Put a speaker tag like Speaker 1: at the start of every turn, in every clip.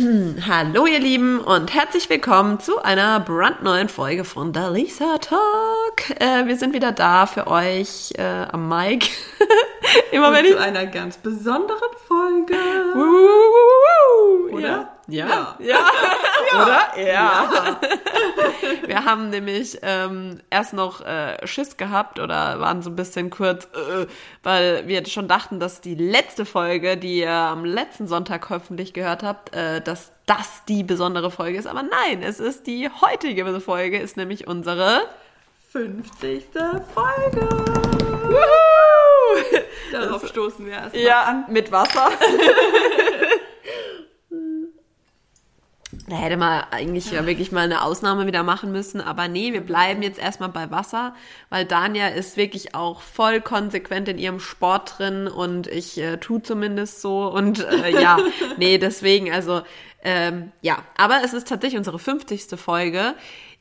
Speaker 1: Hallo ihr Lieben und herzlich willkommen zu einer brandneuen Folge von der Lisa Talk. Äh, wir sind wieder da für euch äh, am Mic.
Speaker 2: Immer und wenn ich zu einer ganz besonderen Folge.
Speaker 1: Oder? Ja. Ja. Ja. ja. Oder? Ja. ja. Wir haben nämlich ähm, erst noch äh, Schiss gehabt oder waren so ein bisschen kurz, äh, weil wir schon dachten, dass die letzte Folge, die ihr am letzten Sonntag hoffentlich gehört habt, äh, dass das die besondere Folge ist. Aber nein, es ist die heutige Folge, ist nämlich unsere
Speaker 2: 50. Folge. Woohoo! Darauf stoßen wir erstmal
Speaker 1: ja, an. Mit Wasser. Da hätte man eigentlich ja wirklich mal eine Ausnahme wieder machen müssen. Aber nee, wir bleiben jetzt erstmal bei Wasser, weil Dania ist wirklich auch voll konsequent in ihrem Sport drin und ich äh, tu zumindest so. Und äh, ja, nee, deswegen, also ähm, ja, aber es ist tatsächlich unsere 50. Folge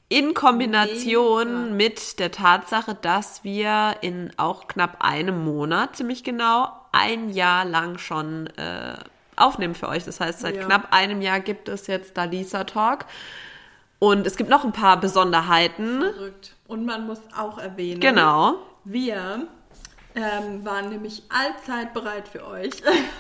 Speaker 1: in Kombination Mega. mit der Tatsache, dass wir in auch knapp einem Monat, ziemlich genau, ein Jahr lang schon äh, aufnehmen für euch. Das heißt, seit ja. knapp einem Jahr gibt es jetzt Dalisa Talk. Und es gibt noch ein paar Besonderheiten.
Speaker 2: Verrückt. Und man muss auch erwähnen,
Speaker 1: genau.
Speaker 2: wir ähm, waren nämlich allzeit bereit für euch.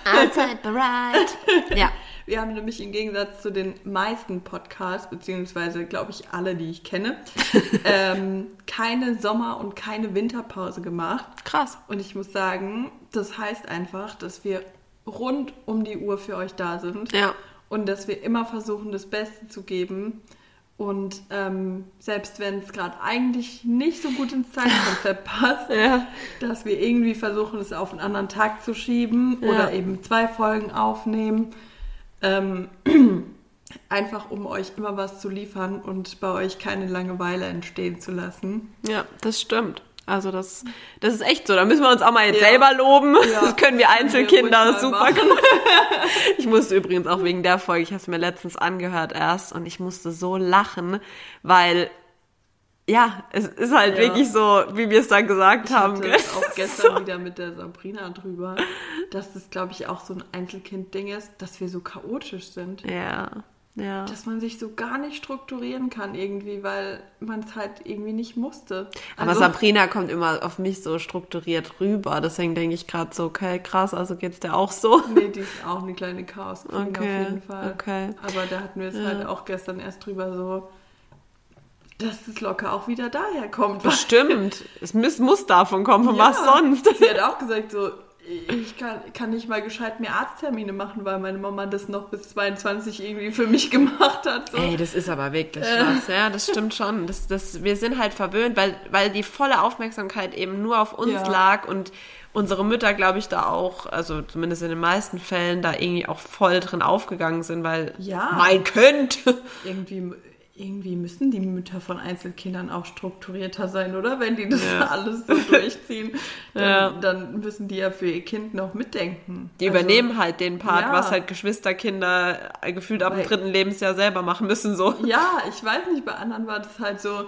Speaker 1: Allzeit bereit. ja.
Speaker 2: Wir haben nämlich im Gegensatz zu den meisten Podcasts, beziehungsweise glaube ich alle, die ich kenne, ähm, keine Sommer- und keine Winterpause gemacht.
Speaker 1: Krass.
Speaker 2: Und ich muss sagen, das heißt einfach, dass wir rund um die Uhr für euch da sind.
Speaker 1: Ja.
Speaker 2: Und dass wir immer versuchen, das Beste zu geben. Und ähm, selbst wenn es gerade eigentlich nicht so gut ins Zeitkonzept passt,
Speaker 1: ja.
Speaker 2: dass wir irgendwie versuchen, es auf einen anderen Tag zu schieben ja. oder eben zwei Folgen aufnehmen. Ähm, einfach um euch immer was zu liefern und bei euch keine Langeweile entstehen zu lassen.
Speaker 1: Ja, das stimmt. Also das, das ist echt so. Da müssen wir uns auch mal jetzt ja. selber loben. Ja. Das können wir Einzelkinder wir super ich musste übrigens auch wegen der Folge, ich habe es mir letztens angehört erst und ich musste so lachen, weil ja, es ist halt ja. wirklich so, wie wir es da gesagt
Speaker 2: ich
Speaker 1: haben.
Speaker 2: Ich auch gestern so. wieder mit der Sabrina drüber, dass das, glaube ich, auch so ein Einzelkind-Ding ist, dass wir so chaotisch sind.
Speaker 1: Ja. Ja.
Speaker 2: Dass man sich so gar nicht strukturieren kann irgendwie, weil man es halt irgendwie nicht musste.
Speaker 1: Also, Aber Sabrina kommt immer auf mich so strukturiert rüber. Deswegen denke ich gerade so, okay, krass, also geht's dir auch so?
Speaker 2: Nee, die ist auch eine kleine chaos
Speaker 1: okay,
Speaker 2: auf jeden Fall.
Speaker 1: Okay.
Speaker 2: Aber da hatten wir es ja. halt auch gestern erst drüber so, dass es locker auch wieder daher kommt.
Speaker 1: Bestimmt. es muss, muss davon kommen, von ja. was sonst?
Speaker 2: Sie hat auch gesagt so, ich kann, kann nicht mal gescheit mehr Arzttermine machen, weil meine Mama das noch bis 22 irgendwie für mich gemacht hat.
Speaker 1: So. Ey, das ist aber wirklich äh. was. Ja, das stimmt schon. Das, das, wir sind halt verwöhnt, weil, weil die volle Aufmerksamkeit eben nur auf uns ja. lag und unsere Mütter, glaube ich, da auch, also zumindest in den meisten Fällen, da irgendwie auch voll drin aufgegangen sind, weil
Speaker 2: ja.
Speaker 1: mein Könnt.
Speaker 2: Irgendwie irgendwie müssen die Mütter von Einzelkindern auch strukturierter sein, oder? Wenn die das ja. alles so durchziehen, dann, ja. dann, müssen die ja für ihr Kind noch mitdenken.
Speaker 1: Die also, übernehmen halt den Part, ja. was halt Geschwisterkinder gefühlt ab dem dritten Lebensjahr selber machen müssen, so.
Speaker 2: Ja, ich weiß nicht, bei anderen war das halt so,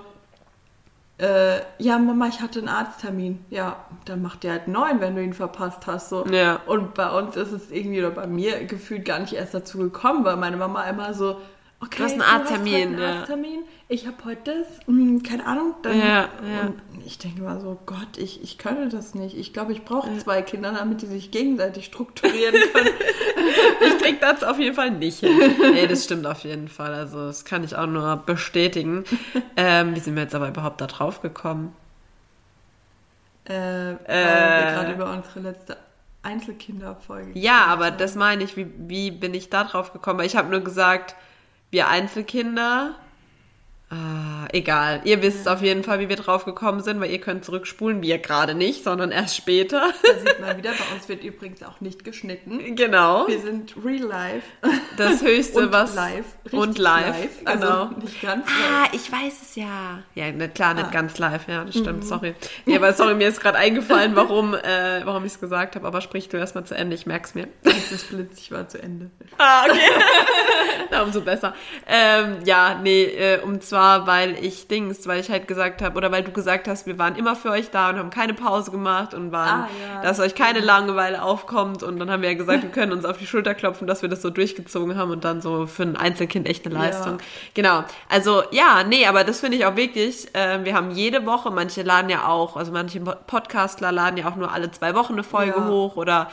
Speaker 2: äh, ja, Mama, ich hatte einen Arzttermin. Ja, dann macht der halt neun, wenn du ihn verpasst hast. So.
Speaker 1: Ja.
Speaker 2: Und bei uns ist es irgendwie, oder bei mir gefühlt gar nicht erst dazu gekommen, weil meine Mama immer so, okay,
Speaker 1: du hast einen Arzttermin.
Speaker 2: Ja. Arzttermin. Ich habe heute das, hm, keine Ahnung. Dann,
Speaker 1: ja, ja.
Speaker 2: Ich denke mal so, Gott, ich, ich könnte das nicht. Ich glaube, ich brauche zwei Kinder, damit die sich gegenseitig strukturieren können.
Speaker 1: ich krieg das auf jeden Fall nicht hin. Nee, das stimmt auf jeden Fall. Also das kann ich auch nur bestätigen. Ähm, wie sind wir jetzt aber überhaupt da drauf gekommen?
Speaker 2: Äh, weil äh, wir gerade über unsere letzte Einzelkinderfolge.
Speaker 1: Ja, aber das meine ich, wie, wie bin ich da drauf gekommen? Weil ich habe nur gesagt, wir Einzelkinder Ah, egal. Ihr wisst auf jeden Fall, wie wir drauf gekommen sind, weil ihr könnt zurückspulen. Wir gerade nicht, sondern erst später.
Speaker 2: Da sieht man wieder, bei uns wird übrigens auch nicht geschnitten.
Speaker 1: Genau.
Speaker 2: Wir sind real life.
Speaker 1: Das höchste,
Speaker 2: und
Speaker 1: was.
Speaker 2: Live.
Speaker 1: Und live. live.
Speaker 2: Also
Speaker 1: genau.
Speaker 2: nicht ganz
Speaker 1: live. Ah, ich weiß es ja. Ja, ne, klar, nicht ah. ganz live. Ja, das stimmt. Mhm. Sorry. Ja, aber sorry, mir ist gerade eingefallen, warum, äh, warum ich es gesagt habe. Aber sprich du erstmal zu Ende. Ich merk's mir.
Speaker 2: Das Blitz, ich war zu Ende.
Speaker 1: Ah, okay. umso besser. Ähm, ja, nee, äh, um zwar, weil ich Dings, weil ich halt gesagt habe, oder weil du gesagt hast, wir waren immer für euch da und haben keine Pause gemacht und waren, ah, ja. dass euch keine Langeweile aufkommt. Und dann haben wir ja gesagt, wir können uns auf die Schulter klopfen, dass wir das so durchgezogen haben und dann so für ein Einzelkind echt eine Leistung. Ja. Genau. Also ja, nee, aber das finde ich auch wirklich. Äh, wir haben jede Woche, manche laden ja auch, also manche Podcastler laden ja auch nur alle zwei Wochen eine Folge ja. hoch oder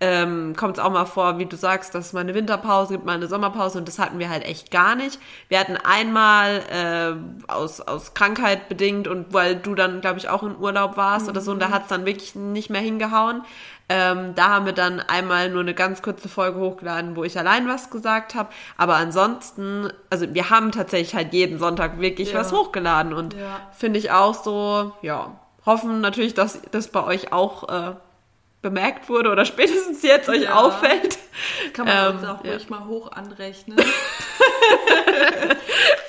Speaker 1: ähm, kommt es auch mal vor, wie du sagst, dass es mal eine Winterpause gibt, mal eine Sommerpause und das hatten wir halt echt gar nicht. Wir hatten einmal äh, aus, aus Krankheit bedingt und weil du dann, glaube ich, auch in Urlaub warst mhm. oder so und da mhm. hat es dann wirklich nicht mehr hingehauen. Ähm, da haben wir dann einmal nur eine ganz kurze Folge hochgeladen, wo ich allein was gesagt habe. Aber ansonsten, also wir haben tatsächlich halt jeden Sonntag wirklich ja. was hochgeladen und ja. finde ich auch so, ja, hoffen natürlich, dass das bei euch auch äh, bemerkt wurde oder spätestens jetzt euch ja. auffällt.
Speaker 2: Das kann man ähm, uns auch ja. ruhig mal hoch anrechnen.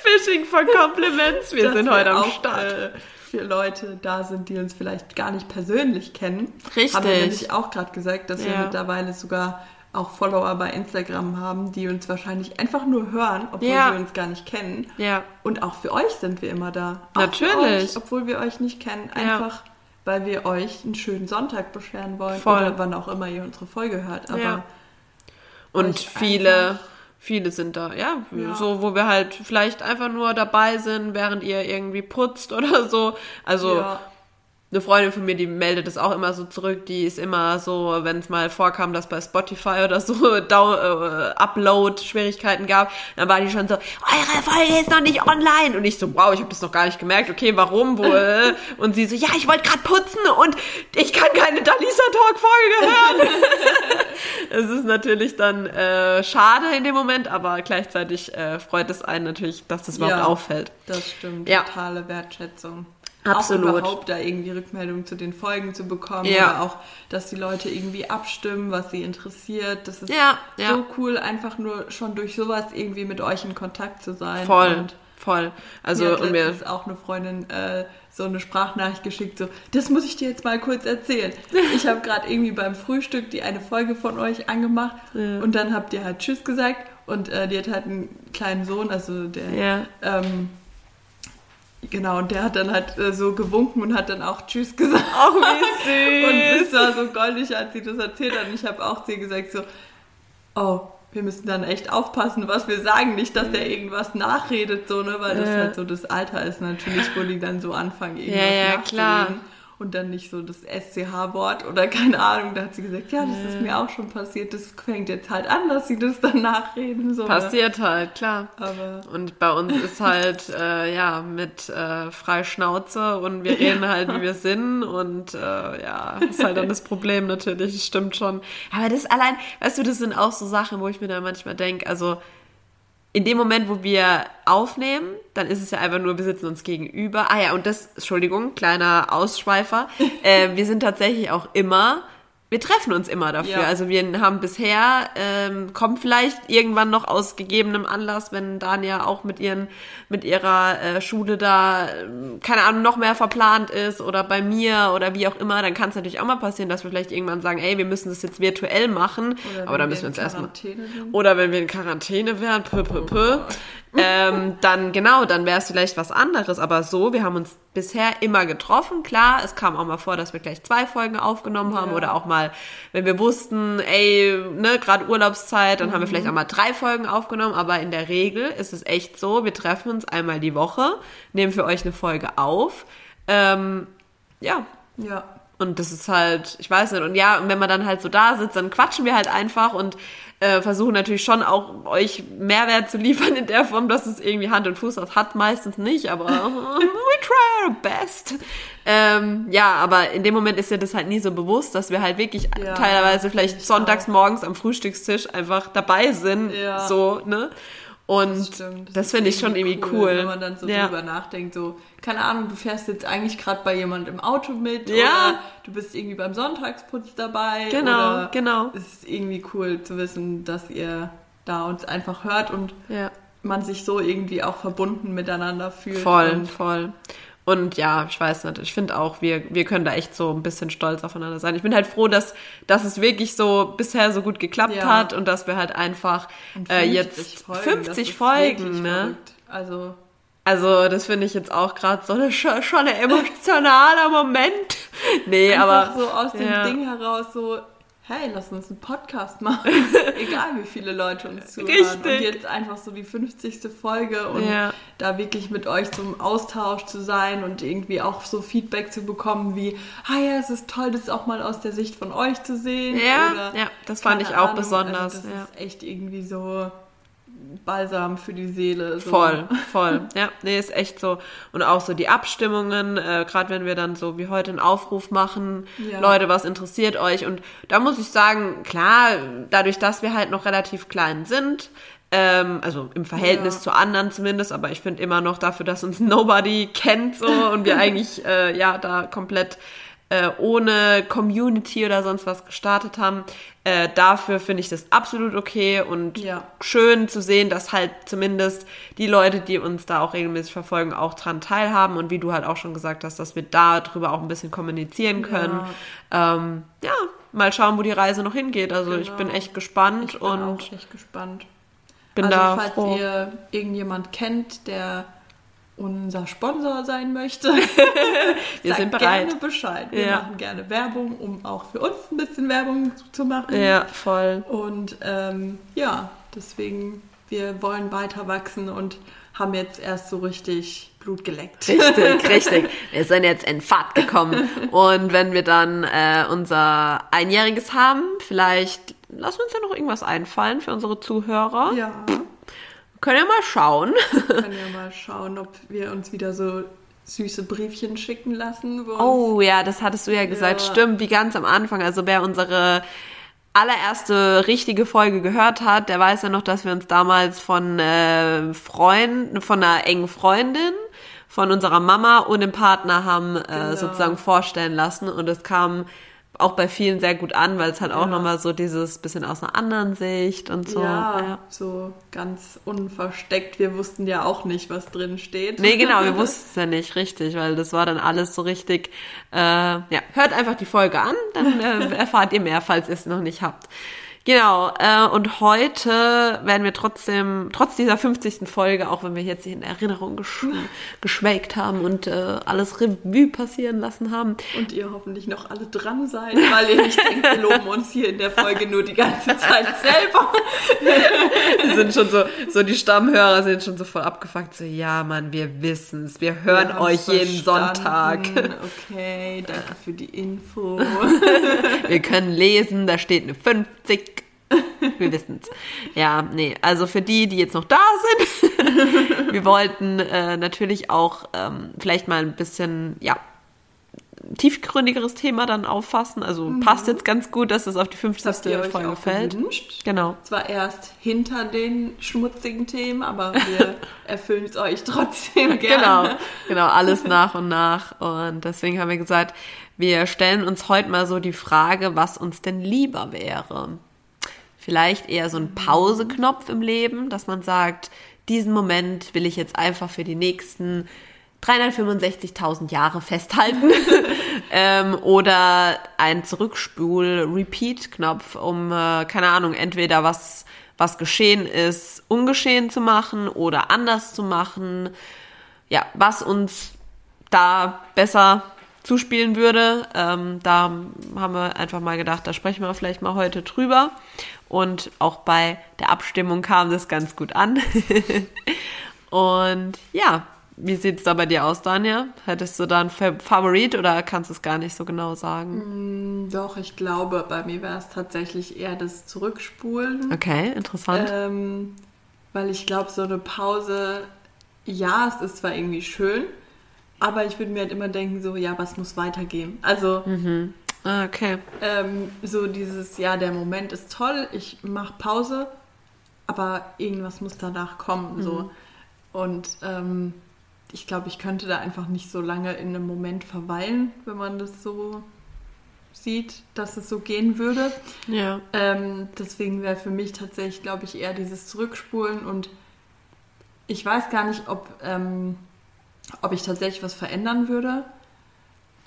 Speaker 1: Fishing for Compliments. Wir Dass sind heute am Start. Äh,
Speaker 2: für Leute da sind, die uns vielleicht gar nicht persönlich kennen.
Speaker 1: Richtig.
Speaker 2: Haben wir nämlich auch gerade gesagt, dass ja. wir mittlerweile sogar auch Follower bei Instagram haben, die uns wahrscheinlich einfach nur hören, obwohl ja. wir uns gar nicht kennen.
Speaker 1: Ja.
Speaker 2: Und auch für euch sind wir immer da.
Speaker 1: Auch Natürlich.
Speaker 2: Euch, obwohl wir euch nicht kennen. Einfach. Weil wir euch einen schönen Sonntag bescheren wollen.
Speaker 1: Voll.
Speaker 2: Oder wann auch immer ihr unsere Folge hört. Aber
Speaker 1: ja. Und viele viele sind da, ja, ja, so, wo wir halt vielleicht einfach nur dabei sind, während ihr irgendwie putzt oder so. Also ja eine Freundin von mir, die meldet es auch immer so zurück, die ist immer so, wenn es mal vorkam, dass bei Spotify oder so Down, äh, Upload-Schwierigkeiten gab, dann war die schon so, eure Folge ist noch nicht online. Und ich so, wow, ich habe das noch gar nicht gemerkt, okay, warum, wo, äh? Und sie so, ja, ich wollte gerade putzen und ich kann keine Dalisa Talk-Folge hören. es ist natürlich dann äh, schade in dem Moment, aber gleichzeitig äh, freut es einen natürlich, dass das überhaupt ja, auffällt.
Speaker 2: Das stimmt,
Speaker 1: ja.
Speaker 2: totale Wertschätzung.
Speaker 1: Absolut.
Speaker 2: Auch überhaupt da irgendwie Rückmeldungen zu den Folgen zu bekommen. Ja. Oder auch, dass die Leute irgendwie abstimmen, was sie interessiert. Das ist
Speaker 1: ja,
Speaker 2: ja. so cool, einfach nur schon durch sowas irgendwie mit euch in Kontakt zu sein.
Speaker 1: Voll, und voll. Also,
Speaker 2: mir hat und mir auch eine Freundin äh, so eine Sprachnachricht geschickt, so, das muss ich dir jetzt mal kurz erzählen. Ich habe gerade irgendwie beim Frühstück die eine Folge von euch angemacht ja. und dann habt ihr halt Tschüss gesagt und äh, die hat halt einen kleinen Sohn, also der
Speaker 1: ja.
Speaker 2: ähm, Genau, und der hat dann halt äh, so gewunken und hat dann auch Tschüss gesagt.
Speaker 1: Oh, wie süß.
Speaker 2: und es war so goldig, als sie das erzählt hat. Und ich habe auch zu ihr gesagt so, oh, wir müssen dann echt aufpassen, was wir sagen. Nicht, dass der irgendwas nachredet, so, ne? Weil das halt so das Alter ist natürlich, wo die dann so anfangen, irgendwas ja, ja, klar und dann nicht so das SCH-Wort oder keine Ahnung. Da hat sie gesagt, ja, das ja. ist mir auch schon passiert. Das fängt jetzt halt an, dass sie das dann nachreden. So,
Speaker 1: ne? Passiert ne? halt, klar. Aber und bei uns ist halt, äh, ja, mit äh, frei Schnauze und wir reden ja. halt, wie wir sind und äh, ja, ist halt dann das Problem natürlich, das stimmt schon. Aber das allein, weißt du, das sind auch so Sachen, wo ich mir dann manchmal denke, also in dem Moment, wo wir aufnehmen, dann ist es ja einfach nur, wir sitzen uns gegenüber. Ah ja, und das, Entschuldigung, kleiner Ausschweifer. äh, wir sind tatsächlich auch immer wir treffen uns immer dafür. Ja. Also wir haben bisher, ähm, kommt vielleicht irgendwann noch aus gegebenem Anlass, wenn Dania auch mit ihren, mit ihrer äh, Schule da, äh, keine Ahnung, noch mehr verplant ist oder bei mir oder wie auch immer, dann kann es natürlich auch mal passieren, dass wir vielleicht irgendwann sagen, ey, wir müssen das jetzt virtuell machen. aber dann müssen wir uns erstmal. Oder wenn wir in Quarantäne wären, pö, pö, pö. Oh ähm, dann genau, dann wäre es vielleicht was anderes. Aber so, wir haben uns bisher immer getroffen. Klar, es kam auch mal vor, dass wir gleich zwei Folgen aufgenommen haben ja. oder auch mal, wenn wir wussten, ey, ne, gerade Urlaubszeit, dann mhm. haben wir vielleicht auch mal drei Folgen aufgenommen. Aber in der Regel ist es echt so, wir treffen uns einmal die Woche, nehmen für euch eine Folge auf. Ähm, ja.
Speaker 2: Ja.
Speaker 1: Und das ist halt, ich weiß nicht, und ja, und wenn man dann halt so da sitzt, dann quatschen wir halt einfach und äh, versuchen natürlich schon auch euch Mehrwert zu liefern in der Form, dass es irgendwie Hand und Fuß hat. Hat meistens nicht, aber we try our best. Ähm, ja, aber in dem Moment ist ja das halt nie so bewusst, dass wir halt wirklich ja, teilweise vielleicht sonntags auch. morgens am Frühstückstisch einfach dabei sind. Ja. So, ne? Und das, das, das finde ich schon irgendwie cool, cool,
Speaker 2: Wenn man dann so ja. drüber nachdenkt, so, keine Ahnung, du fährst jetzt eigentlich gerade bei jemandem im Auto mit
Speaker 1: ja.
Speaker 2: oder du bist irgendwie beim Sonntagsputz dabei.
Speaker 1: Genau, genau.
Speaker 2: Es ist irgendwie cool zu wissen, dass ihr da uns einfach hört und
Speaker 1: ja.
Speaker 2: man sich so irgendwie auch verbunden miteinander fühlt.
Speaker 1: Voll, voll. Und ja, ich weiß nicht, ich finde auch, wir, wir können da echt so ein bisschen stolz aufeinander sein. Ich bin halt froh, dass, dass es wirklich so bisher so gut geklappt
Speaker 2: Ja.
Speaker 1: hat und dass wir halt einfach äh, jetzt 50 Folgen, ne?
Speaker 2: Verrückt. Also,
Speaker 1: Also, das finde ich jetzt auch gerade so eine, schon schon ein emotionaler Moment. Nee,
Speaker 2: einfach
Speaker 1: aber.
Speaker 2: so aus dem
Speaker 1: ja.
Speaker 2: Ding heraus so, hey, lass uns einen Podcast machen. Egal wie viele Leute uns zuhören.
Speaker 1: Richtig.
Speaker 2: Und jetzt einfach so die 50. Folge und
Speaker 1: Ja.
Speaker 2: da wirklich mit euch zum Austausch zu sein und irgendwie auch so Feedback zu bekommen wie, ah ja, es ist toll, das auch mal aus der Sicht von euch zu sehen.
Speaker 1: Ja,
Speaker 2: Oder,
Speaker 1: ja, das fand ich auch
Speaker 2: Ahnung,
Speaker 1: besonders,
Speaker 2: Also das
Speaker 1: ja.
Speaker 2: ist echt irgendwie so Balsam für die Seele. So.
Speaker 1: Voll, voll. Ja, nee, ist echt so. Und auch so die Abstimmungen, äh, gerade wenn wir dann so wie heute einen Aufruf machen,
Speaker 2: Ja.
Speaker 1: Leute, was interessiert euch? Und da muss ich sagen, klar, dadurch, dass wir halt noch relativ klein sind, ähm, also im Verhältnis
Speaker 2: Ja.
Speaker 1: zu anderen zumindest, aber ich finde immer noch dafür, dass uns nobody kennt so und wir eigentlich äh, ja da komplett äh, ohne Community oder sonst was gestartet haben. Äh, dafür finde ich das absolut okay und
Speaker 2: Ja.
Speaker 1: schön zu sehen, dass halt zumindest die Leute, die uns da auch regelmäßig verfolgen, auch dran teilhaben und wie du halt auch schon gesagt hast, dass wir darüber auch ein bisschen kommunizieren können. Ja, ähm, ja mal schauen, wo die Reise noch hingeht. Also ich
Speaker 2: Genau.
Speaker 1: bin echt gespannt
Speaker 2: Ich bin
Speaker 1: und
Speaker 2: auch echt gespannt.
Speaker 1: bin
Speaker 2: also
Speaker 1: da
Speaker 2: falls
Speaker 1: froh.
Speaker 2: ihr irgendjemand kennt, der unser Sponsor sein möchte,
Speaker 1: Wir
Speaker 2: sagt
Speaker 1: sind bereit.
Speaker 2: gerne Bescheid. Wir
Speaker 1: Ja.
Speaker 2: machen gerne Werbung, um auch für uns ein bisschen Werbung zu machen.
Speaker 1: Ja, voll.
Speaker 2: Und ähm, ja, deswegen, wir wollen weiter wachsen und haben jetzt erst so richtig Blut geleckt.
Speaker 1: Richtig, richtig. Wir sind jetzt in Fahrt gekommen. Und wenn wir dann äh, unser Einjähriges haben, vielleicht lassen uns ja noch irgendwas einfallen für unsere Zuhörer.
Speaker 2: Ja,
Speaker 1: Können ja mal schauen.
Speaker 2: können ja mal schauen, ob wir uns wieder so süße Briefchen schicken lassen.
Speaker 1: Oh ja, das hattest du ja gesagt.
Speaker 2: Ja.
Speaker 1: Stimmt, wie ganz am Anfang. Also wer unsere allererste richtige Folge gehört hat, der weiß ja noch, dass wir uns damals von äh, Freund, von einer engen Freundin, von unserer Mama und dem Partner haben äh,
Speaker 2: Genau.
Speaker 1: sozusagen vorstellen lassen und es kam auch bei vielen sehr gut an, weil es halt auch
Speaker 2: Ja.
Speaker 1: nochmal so dieses bisschen aus einer anderen Sicht und so.
Speaker 2: Ja, so ganz unversteckt. Wir wussten ja auch nicht, was drin steht.
Speaker 1: Nee, genau, wir wussten es ja nicht richtig, weil das war dann alles so richtig. Äh, ja, hört einfach die Folge an, dann äh, erfahrt ihr mehr, falls ihr es noch nicht habt. Genau, äh, und heute werden wir trotzdem, trotz dieser 50. Folge, auch wenn wir jetzt in Erinnerung gesch geschwelgt haben und äh, alles Revue passieren lassen haben,
Speaker 2: Und ihr hoffentlich noch alle dran seid, weil ihr nicht denkt, wir loben uns hier in der Folge nur die ganze Zeit selber.
Speaker 1: wir sind schon so, so die Stammhörer sind schon so voll abgefuckt, so, ja, Mann, wir wissen's, wir hören
Speaker 2: Wir
Speaker 1: euch jeden Sonntag.
Speaker 2: Okay, danke für die Info.
Speaker 1: Wir können lesen, da steht eine 50. Wir wissen's. Ja, nee, also für die, die jetzt noch da sind, wir wollten äh, natürlich auch ähm, vielleicht mal ein bisschen, ja, tiefgründigeres Thema dann auffassen. Also passt jetzt ganz gut, dass es auf die 50.
Speaker 2: Mhm. Habt ihr euch
Speaker 1: Folge fällt.
Speaker 2: gewünscht?
Speaker 1: Genau.
Speaker 2: Zwar erst hinter den schmutzigen Themen, aber wir erfüllen es euch trotzdem gerne.
Speaker 1: Genau, genau, alles nach und nach. Und deswegen haben wir gesagt, wir stellen uns heute mal so die Frage, was uns denn lieber wäre. Vielleicht eher so ein Pauseknopf im Leben, dass man sagt, diesen Moment will ich jetzt einfach für die nächsten 365.000 Jahre festhalten. ähm, oder ein Zurückspul-Repeat-Knopf, um, äh, keine Ahnung, entweder was, was geschehen ist, ungeschehen zu machen oder anders zu machen. Ja, was uns da besser zuspielen würde. Ähm, da haben wir einfach mal gedacht, da sprechen wir vielleicht mal heute drüber. Und auch bei der Abstimmung kam das ganz gut an. Und ja, wie sieht's da bei dir aus, Daniel? Hättest du da einen Fa- Favorit oder kannst du es gar nicht so genau sagen?
Speaker 2: Doch, ich glaube, bei mir wäre es tatsächlich eher das Zurückspulen.
Speaker 1: Okay, interessant.
Speaker 2: Ähm, weil ich glaube, so eine Pause, ja, es ist zwar irgendwie schön, aber ich würde mir halt immer denken, so, ja, was muss weitergehen? Also,
Speaker 1: Ah, okay.
Speaker 2: ähm, so dieses, ja, der Moment ist toll, ich mache Pause, aber irgendwas muss danach kommen, so. Und ähm, ich glaube, ich könnte da einfach nicht so lange in einem Moment verweilen, wenn man das so sieht, dass es so gehen würde.
Speaker 1: Ja.
Speaker 2: Ähm, deswegen wäre für mich tatsächlich, glaube ich, eher dieses Zurückspulen und ich weiß gar nicht, ob, ähm, ob ich tatsächlich was verändern würde,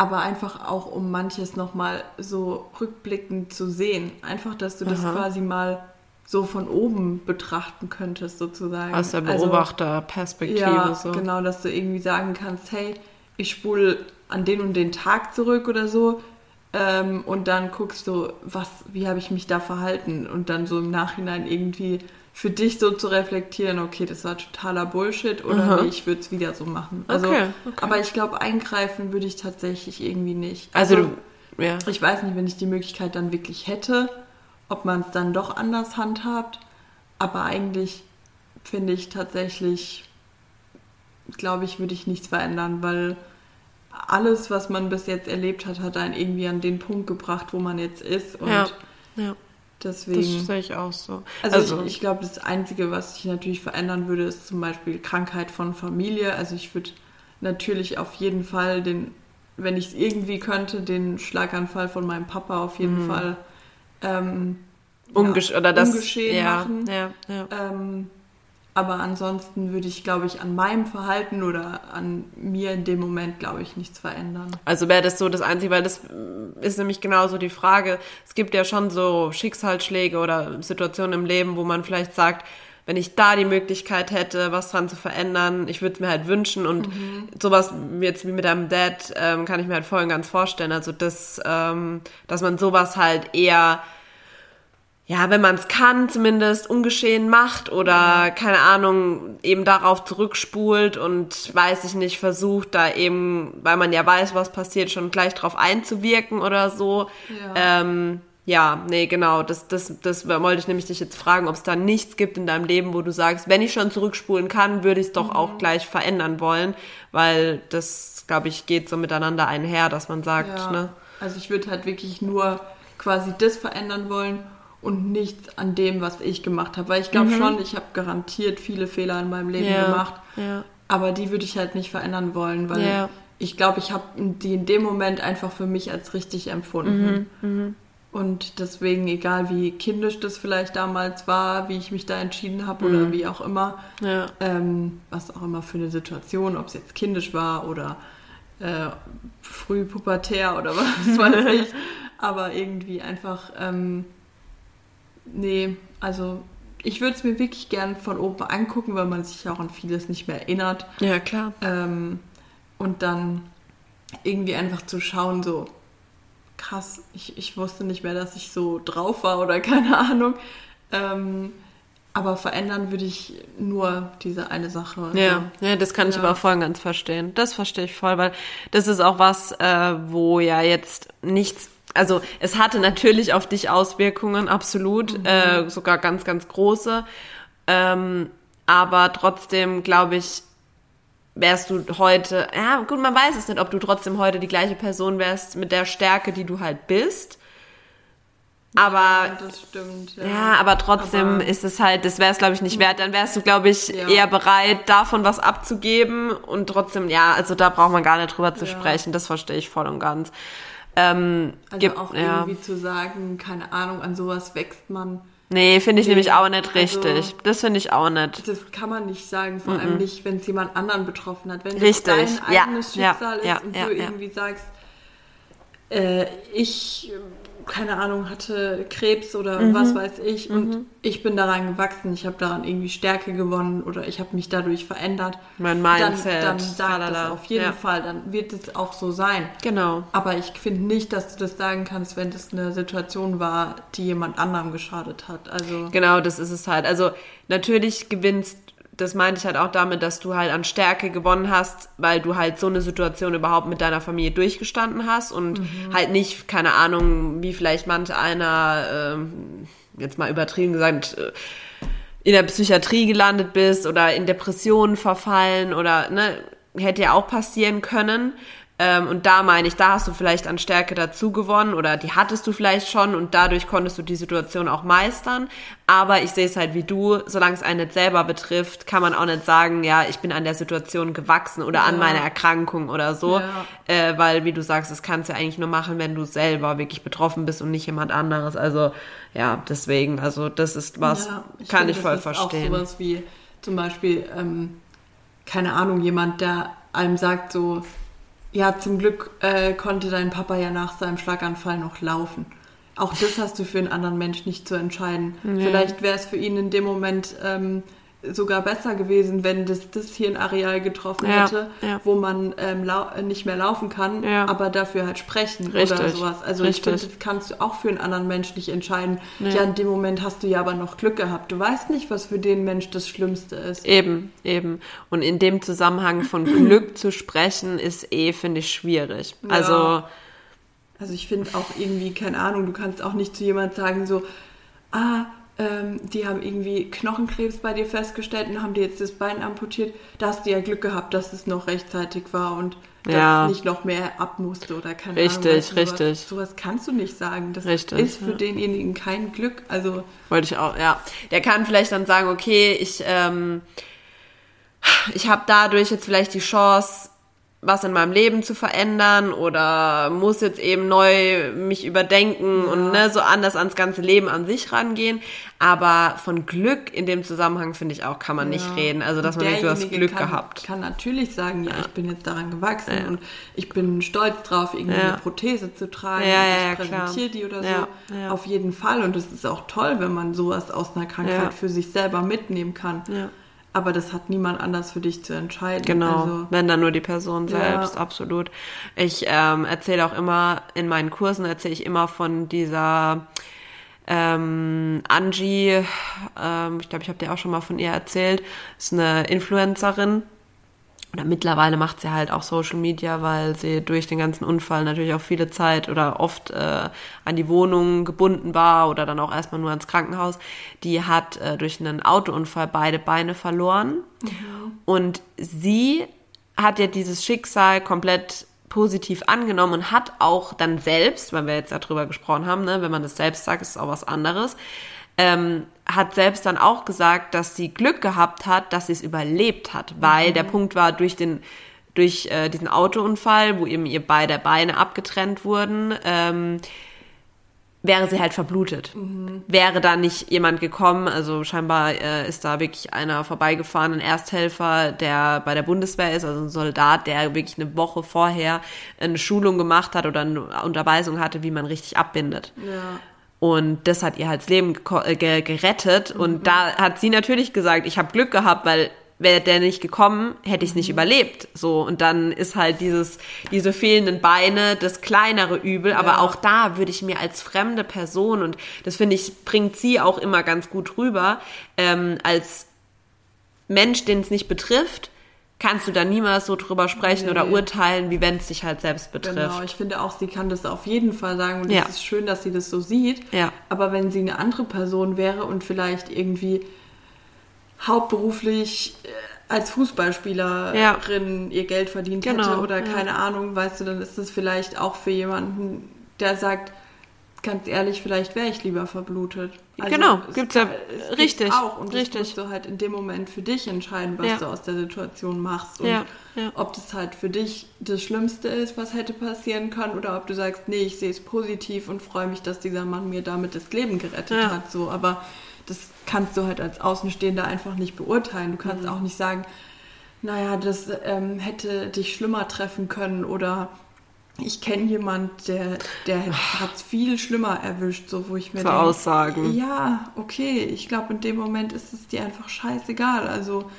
Speaker 2: aber einfach auch um manches nochmal so rückblickend zu sehen. Einfach, dass du das
Speaker 1: Aha.
Speaker 2: quasi mal so von oben betrachten könntest, sozusagen.
Speaker 1: Aus der
Speaker 2: Also,
Speaker 1: Beobachterperspektive
Speaker 2: ja,
Speaker 1: so.
Speaker 2: genau, dass du irgendwie sagen kannst, hey, ich spule an den und den Tag zurück oder so ähm, und dann guckst du, was, wie habe ich mich da verhalten und dann so im Nachhinein irgendwie für dich so zu reflektieren, okay, das war totaler Bullshit oder
Speaker 1: Aha.
Speaker 2: ich würde es wieder so machen. Also,
Speaker 1: Okay, okay.
Speaker 2: aber ich glaube, eingreifen würde ich tatsächlich irgendwie nicht.
Speaker 1: Also, du, ja.
Speaker 2: Ich weiß nicht, wenn ich die Möglichkeit dann wirklich hätte, ob man es dann doch anders handhabt. Aber eigentlich finde ich tatsächlich, glaube ich, würde ich nichts verändern, weil alles, was man bis jetzt erlebt hat, hat einen irgendwie an den Punkt gebracht, wo man jetzt ist. Und
Speaker 1: Ja, ja, das
Speaker 2: deswegen.
Speaker 1: sehe ich auch so.
Speaker 2: Also, ich, ich glaube, das Einzige, was ich natürlich verändern würde, ist zum Beispiel Krankheit von Familie. Also ich würde natürlich auf jeden Fall den, wenn ich es irgendwie könnte, den Schlaganfall von meinem Papa auf jeden Fall ähm,
Speaker 1: Umgesch
Speaker 2: ja,
Speaker 1: oder das,
Speaker 2: ungeschehen
Speaker 1: ja,
Speaker 2: machen.
Speaker 1: Ja, ja.
Speaker 2: Ähm, aber ansonsten würde ich, glaube ich, an meinem Verhalten oder an mir in dem Moment, glaube ich, nichts verändern.
Speaker 1: Also wäre das so das Einzige, weil das ist nämlich genauso die Frage. Es gibt ja schon so Schicksalsschläge oder Situationen im Leben, wo man vielleicht sagt, wenn ich da die Möglichkeit hätte, was dran zu verändern, ich würde es mir halt wünschen und sowas wie jetzt wie mit deinem Dad ähm, kann ich mir halt voll und ganz vorstellen. Also das, ähm, dass man sowas halt eher ja, wenn man es kann, zumindest ungeschehen macht oder keine Ahnung, eben darauf zurückspult und weiß ich nicht, versucht da eben, weil man ja weiß, was passiert, schon gleich drauf einzuwirken oder so.
Speaker 2: Ja.
Speaker 1: Ähm, ja, nee, genau, das, das, das wollte ich nämlich dich jetzt fragen, ob es da nichts gibt in deinem Leben, wo du sagst, wenn ich schon zurückspulen kann, würde ich es doch auch gleich verändern wollen, weil das, glaube ich, geht so miteinander einher, dass man sagt,
Speaker 2: Ja.
Speaker 1: ne?
Speaker 2: Also ich würde halt wirklich nur quasi das verändern wollen und nichts an dem, was ich gemacht habe. Weil ich glaube schon, ich habe garantiert viele Fehler in meinem Leben
Speaker 1: Mhm. Ja,
Speaker 2: gemacht.
Speaker 1: ja.
Speaker 2: Aber die würde ich halt nicht verändern wollen, weil
Speaker 1: Ja.
Speaker 2: ich glaube, ich habe die in dem Moment einfach für mich als richtig empfunden.
Speaker 1: Mhm,
Speaker 2: Und deswegen, egal wie kindisch das vielleicht damals war, wie ich mich da entschieden habe oder wie auch immer, ähm, was auch immer für eine Situation, ob es jetzt kindisch war oder äh, früh pubertär oder was weiß ich, aber irgendwie einfach, ähm, nee, also ich würde es mir wirklich gern von oben angucken, weil man sich ja auch an vieles nicht mehr erinnert
Speaker 1: Ja, klar.
Speaker 2: ähm, und dann irgendwie einfach zu schauen, so krass, ich, ich wusste nicht mehr, dass ich so drauf war oder keine Ahnung. Ähm, aber verändern würde ich nur diese eine Sache.
Speaker 1: Ja, ja, das kann ich
Speaker 2: Ja.
Speaker 1: aber voll und ganz verstehen. Das verstehe ich voll, weil das ist auch was, äh, wo ja jetzt nichts, also es hatte natürlich auf dich Auswirkungen, absolut, äh, sogar ganz, ganz große. Ähm, aber trotzdem glaube ich, wärst du heute, ja gut, man weiß es nicht, ob du trotzdem heute die gleiche Person wärst mit der Stärke, die du halt bist. Aber
Speaker 2: Ja, das stimmt. Ja,
Speaker 1: ja, aber trotzdem
Speaker 2: Aber-
Speaker 1: ist es halt, das wäre es, glaube ich, nicht wert. Dann wärst du, glaube ich,
Speaker 2: Ja.
Speaker 1: eher bereit, davon was abzugeben und trotzdem, ja, also da braucht man gar nicht drüber zu sprechen. Das verstehe ich voll und ganz. Ähm,
Speaker 2: Also
Speaker 1: gibt,
Speaker 2: auch
Speaker 1: ja.
Speaker 2: irgendwie zu sagen, keine Ahnung, an sowas wächst man.
Speaker 1: Nee, finde ich
Speaker 2: Nee,
Speaker 1: nämlich auch nicht
Speaker 2: also-
Speaker 1: richtig. das finde ich auch nicht.
Speaker 2: Das kann man nicht sagen, vor allem nicht, wenn es jemand anderen betroffen hat. Wenn
Speaker 1: Richtig,
Speaker 2: das dein eigenes
Speaker 1: ja,
Speaker 2: Schicksal ist
Speaker 1: ja,
Speaker 2: und
Speaker 1: ja,
Speaker 2: du irgendwie sagst, äh, ich, keine Ahnung, hatte Krebs oder
Speaker 1: Mhm.
Speaker 2: was weiß ich und ich bin daran gewachsen, ich habe daran irgendwie Stärke gewonnen oder ich habe mich dadurch verändert.
Speaker 1: Mein Mindset,
Speaker 2: Dann, dann sagt
Speaker 1: tralala,
Speaker 2: das auf jeden
Speaker 1: ja.
Speaker 2: Fall, dann wird es auch so sein.
Speaker 1: Genau.
Speaker 2: Aber ich finde nicht, dass du das sagen kannst, wenn das eine Situation war, die jemand anderem geschadet hat. Also
Speaker 1: Genau, das ist es halt. Also natürlich gewinnst, das meinte ich halt auch damit, dass du halt an Stärke gewonnen hast, weil du halt so eine Situation überhaupt mit deiner Familie durchgestanden hast und halt nicht, keine Ahnung, wie vielleicht manch einer, ähm, jetzt mal übertrieben gesagt, äh, in der Psychiatrie gelandet bist oder in Depressionen verfallen oder, ne, hätte ja auch passieren können. Ähm, und da meine ich, da hast du vielleicht an Stärke dazu gewonnen oder die hattest du vielleicht schon und dadurch konntest du die Situation auch meistern. Aber ich sehe es halt wie du, solange es einen nicht selber betrifft, kann man auch nicht sagen, ja, ich bin an der Situation gewachsen oder an
Speaker 2: Ja.
Speaker 1: meiner Erkrankung oder so.
Speaker 2: Ja.
Speaker 1: Äh, weil, wie du sagst, das kannst du ja eigentlich nur machen, wenn du selber wirklich betroffen bist und nicht jemand anderes. Also, ja, deswegen, also das ist was,
Speaker 2: Ja,
Speaker 1: kann
Speaker 2: finde,
Speaker 1: ich voll
Speaker 2: das ist
Speaker 1: verstehen.
Speaker 2: Auch sowas wie zum Beispiel, ähm, keine Ahnung, jemand, der einem sagt so, ja, zum Glück äh, konnte dein Papa ja nach seinem Schlaganfall noch laufen. Auch das hast du für einen anderen Mensch nicht zu entscheiden.
Speaker 1: Nee.
Speaker 2: Vielleicht wäre es für ihn in dem Moment ähm, sogar besser gewesen, wenn das, das hier ein Areal getroffen
Speaker 1: Ja,
Speaker 2: hätte,
Speaker 1: ja.
Speaker 2: wo man ähm, äh, nicht mehr laufen kann,
Speaker 1: Ja.
Speaker 2: aber dafür halt sprechen oder
Speaker 1: Richtig,
Speaker 2: sowas. Also ich
Speaker 1: richtig.
Speaker 2: finde, das kannst du auch für einen anderen Mensch nicht entscheiden. Ja, in dem Moment hast du ja aber noch Glück gehabt. Du weißt nicht, was für den Mensch das Schlimmste ist.
Speaker 1: Eben, eben. Und in dem Zusammenhang von Glück zu sprechen, ist eh, finde ich, schwierig. Also,
Speaker 2: Also ich finde auch irgendwie, keine Ahnung, du kannst auch nicht zu jemand sagen so, ah, ähm, die haben irgendwie Knochenkrebs bei dir festgestellt und haben dir jetzt das Bein amputiert. Da hast du ja Glück gehabt, dass es noch rechtzeitig war und dass
Speaker 1: Ja.
Speaker 2: es nicht noch mehr ab musste oder keine
Speaker 1: Richtig,
Speaker 2: Ahnung.
Speaker 1: richtig.
Speaker 2: Sowas, sowas kannst du nicht sagen. Das
Speaker 1: Richtig,
Speaker 2: ist für
Speaker 1: ja.
Speaker 2: denjenigen kein Glück. Also
Speaker 1: wollte ich auch, ja. Der kann vielleicht dann sagen, okay, ich, ähm, ich habe dadurch jetzt vielleicht die Chance, was in meinem Leben zu verändern oder muss jetzt eben neu mich überdenken und ne, so anders ans ganze Leben an sich rangehen. Aber von Glück in dem Zusammenhang finde ich auch, kann man nicht
Speaker 2: Ja.
Speaker 1: reden. Also, dass man denkt, du hast
Speaker 2: derjenige
Speaker 1: Glück
Speaker 2: kann,
Speaker 1: gehabt.
Speaker 2: kann natürlich sagen, ja, ich bin jetzt daran gewachsen
Speaker 1: Ja.
Speaker 2: und ich bin stolz drauf, irgendwie
Speaker 1: Ja.
Speaker 2: eine Prothese zu tragen.
Speaker 1: Ja, ja, ja,
Speaker 2: ich präsentiere die oder
Speaker 1: Ja,
Speaker 2: so.
Speaker 1: ja.
Speaker 2: Auf jeden Fall. Und es ist auch toll, wenn man sowas aus einer Krankheit
Speaker 1: Ja.
Speaker 2: für sich selber mitnehmen kann.
Speaker 1: Ja.
Speaker 2: Aber das hat niemand anders für dich zu entscheiden.
Speaker 1: Genau,
Speaker 2: Also,
Speaker 1: wenn dann nur die Person
Speaker 2: Ja.
Speaker 1: selbst, absolut. Ich ähm, erzähle auch immer, in meinen Kursen erzähle ich immer von dieser ähm, Angie, ähm, ich glaube, ich habe dir auch schon mal von ihr erzählt, ist eine Influencerin. Oder mittlerweile macht sie halt auch Social Media, weil sie durch den ganzen Unfall natürlich auch viele Zeit oder oft äh, an die Wohnung gebunden war oder dann auch erstmal nur ans Krankenhaus. Die hat äh, durch einen Autounfall beide Beine verloren. Und sie hat ja dieses Schicksal komplett positiv angenommen und hat auch dann selbst, weil wir jetzt darüber gesprochen haben, ne, wenn man das selbst sagt, ist es auch was anderes, ähm, hat selbst dann auch gesagt, dass sie Glück gehabt hat, dass sie es überlebt hat, weil der Punkt war durch den durch äh, diesen Autounfall, wo eben ihr beide Beine abgetrennt wurden, ähm, wäre sie halt verblutet. Wäre da nicht jemand gekommen, also scheinbar äh, ist da wirklich einer vorbeigefahren, ein Ersthelfer, der bei der Bundeswehr ist, also ein Soldat, der wirklich eine Woche vorher eine Schulung gemacht hat oder eine Unterweisung hatte, wie man richtig abbindet.
Speaker 2: ja.
Speaker 1: Und das hat ihr halt das Leben äh, ge gerettet. Und da hat sie natürlich gesagt, ich habe Glück gehabt, weil wäre der nicht gekommen, hätte ich es nicht überlebt. So und dann ist halt dieses diese fehlenden Beine das kleinere Übel. Aber
Speaker 2: Ja.
Speaker 1: auch da würde ich mir als fremde Person und das finde ich bringt sie auch immer ganz gut rüber ähm, als Mensch, den es nicht betrifft. Kannst du da niemals so drüber sprechen
Speaker 2: Nee.
Speaker 1: oder urteilen, wie wenn es dich halt selbst betrifft.
Speaker 2: Genau, ich finde auch, sie kann das auf jeden Fall sagen und
Speaker 1: Ja.
Speaker 2: es ist schön, dass sie das so sieht.
Speaker 1: Ja.
Speaker 2: Aber wenn sie eine andere Person wäre und vielleicht irgendwie hauptberuflich äh, als Fußballspielerin ihr Geld verdient hätte
Speaker 1: Genau,
Speaker 2: oder
Speaker 1: ja.
Speaker 2: keine Ahnung, weißt du, dann ist das vielleicht auch für jemanden, der sagt, ganz ehrlich, vielleicht wäre ich lieber verblutet.
Speaker 1: Genau,
Speaker 2: es-
Speaker 1: gibt's ja-
Speaker 2: es gibt's
Speaker 1: richtig,
Speaker 2: auch und
Speaker 1: richtig.
Speaker 2: das musst du halt in dem Moment für dich entscheiden, was
Speaker 1: Ja.
Speaker 2: du aus der Situation machst und
Speaker 1: Ja, ja.
Speaker 2: ob das halt für dich das Schlimmste ist, was hätte passieren können, oder ob du sagst, nee, ich sehe es positiv und freue mich, dass dieser Mann mir damit das Leben gerettet hat. So, aber das kannst du halt als Außenstehender einfach nicht beurteilen. Du
Speaker 1: Mhm.
Speaker 2: kannst auch nicht sagen, naja, das ähm, hätte dich schlimmer treffen können oder ich kenne jemand, der, der hat es viel schlimmer erwischt, so wo ich mir denke,
Speaker 1: Aussagen.
Speaker 2: ja, okay, ich glaube, in dem Moment ist es dir einfach scheißegal. Also,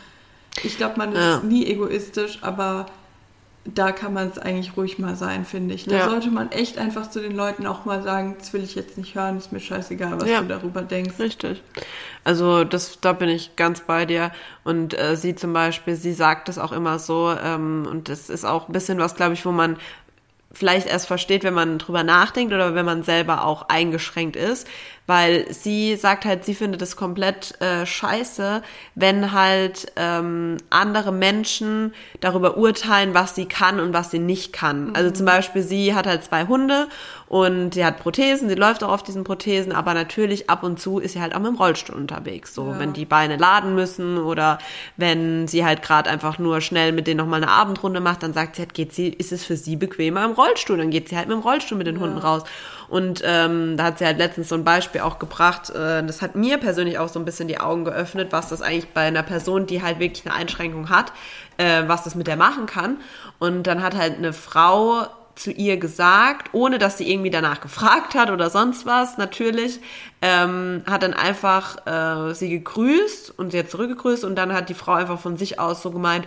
Speaker 2: ich glaube, man ist
Speaker 1: Ja.
Speaker 2: nie egoistisch, aber da kann man es eigentlich ruhig mal sein, finde ich. Da
Speaker 1: Ja.
Speaker 2: sollte man echt einfach zu den Leuten auch mal sagen, das will ich jetzt nicht hören, ist mir scheißegal, was
Speaker 1: Ja.
Speaker 2: du darüber denkst.
Speaker 1: Richtig. Also das, da bin ich ganz bei dir. Und äh, sie zum Beispiel, sie sagt es auch immer so. Ähm, und das ist auch ein bisschen was, glaube ich, wo man vielleicht erst versteht, wenn man drüber nachdenkt oder wenn man selber auch eingeschränkt ist. Weil sie sagt halt, sie findet es komplett äh, scheiße, wenn halt ähm, andere Menschen darüber urteilen, was sie kann und was sie nicht kann. Also zum Beispiel, sie hat halt zwei Hunde und sie hat Prothesen, sie läuft auch auf diesen Prothesen, aber natürlich ab und zu ist sie halt auch mit dem Rollstuhl unterwegs. So,
Speaker 2: Ja.
Speaker 1: wenn die Beine laden müssen oder wenn sie halt gerade einfach nur schnell mit denen nochmal eine Abendrunde macht, dann sagt sie halt, geht sie, ist es für sie bequemer im Rollstuhl, dann geht sie halt mit dem Rollstuhl mit den Hunden raus. Und ähm, da hat sie halt letztens so ein Beispiel auch gebracht. Äh, das hat mir persönlich auch so ein bisschen die Augen geöffnet, was das eigentlich bei einer Person, die halt wirklich eine Einschränkung hat, äh, was das mit der machen kann. Und dann hat halt eine Frau zu ihr gesagt, ohne dass sie irgendwie danach gefragt hat oder sonst was, natürlich, ähm, hat dann einfach äh, sie gegrüßt und sie hat zurückgegrüßt und dann hat die Frau einfach von sich aus so gemeint,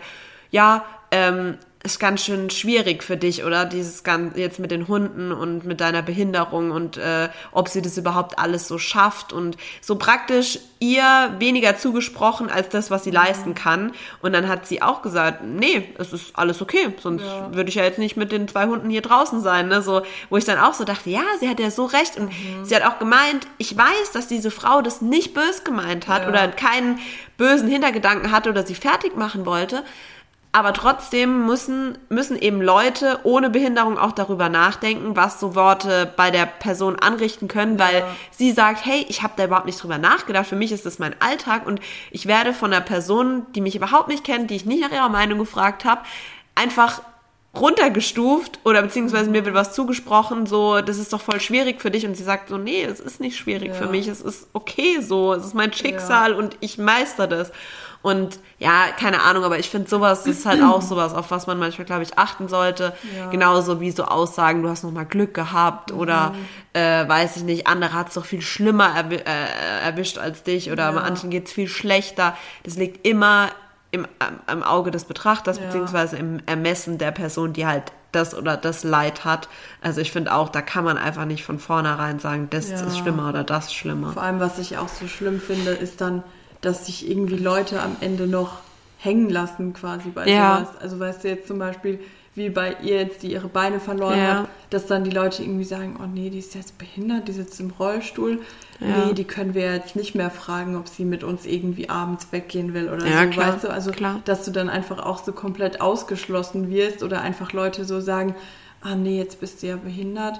Speaker 1: ja, ähm, ist ganz schön schwierig für dich, oder? Dieses ganz jetzt mit den Hunden und mit deiner Behinderung und äh, ob sie das überhaupt alles so schafft und so praktisch ihr weniger zugesprochen als das, was sie ja. leisten kann. Und dann hat sie auch gesagt, nee, es ist alles okay, sonst ja. würde ich ja jetzt nicht mit den zwei Hunden hier draußen sein, ne? So, wo ich dann auch so dachte, ja, sie hat ja so recht und mhm. sie hat auch gemeint, ich weiß, dass diese Frau das nicht bös gemeint hat ja. oder keinen bösen Hintergedanken hatte oder sie fertig machen wollte aber trotzdem müssen, müssen eben Leute ohne Behinderung auch darüber nachdenken, was so Worte bei der Person anrichten können, weil ja. sie sagt, hey, ich habe da überhaupt nicht drüber nachgedacht, für mich ist das mein Alltag und ich werde von einer Person, die mich überhaupt nicht kennt, die ich nicht nach ihrer Meinung gefragt habe, einfach runtergestuft oder beziehungsweise mir wird was zugesprochen, so, das ist doch voll schwierig für dich und sie sagt so, nee, es ist nicht schwierig ja. für mich, es ist okay so, es ist mein Schicksal ja. und ich meister das. Und ja, keine Ahnung, aber ich finde sowas ist halt auch sowas, auf was man manchmal, glaube ich, achten sollte. Ja. Genauso wie so Aussagen, du hast noch mal Glück gehabt mhm. oder äh, weiß ich nicht, andere hat es doch viel schlimmer erwi äh, erwischt als dich oder ja. manchen geht es viel schlechter. Das liegt immer im, im Auge des Betrachters, ja. beziehungsweise im Ermessen der Person, die halt das oder das Leid hat. Also ich finde auch, da kann man einfach nicht von vornherein sagen, das ja. ist schlimmer oder das schlimmer.
Speaker 2: Vor allem, was ich auch so schlimm finde, ist dann, dass sich irgendwie Leute am Ende noch hängen lassen quasi bei ja. sowas. Also weißt du jetzt zum Beispiel, wie bei ihr jetzt, die ihre Beine verloren ja. hat, dass dann die Leute irgendwie sagen, oh nee, die ist jetzt behindert, die sitzt im Rollstuhl. Ja. Nee, die können wir jetzt nicht mehr fragen, ob sie mit uns irgendwie abends weggehen will oder ja, so, klar, weißt du? Also, klar. dass du dann einfach auch so komplett ausgeschlossen wirst oder einfach Leute so sagen, ah nee, jetzt bist du ja behindert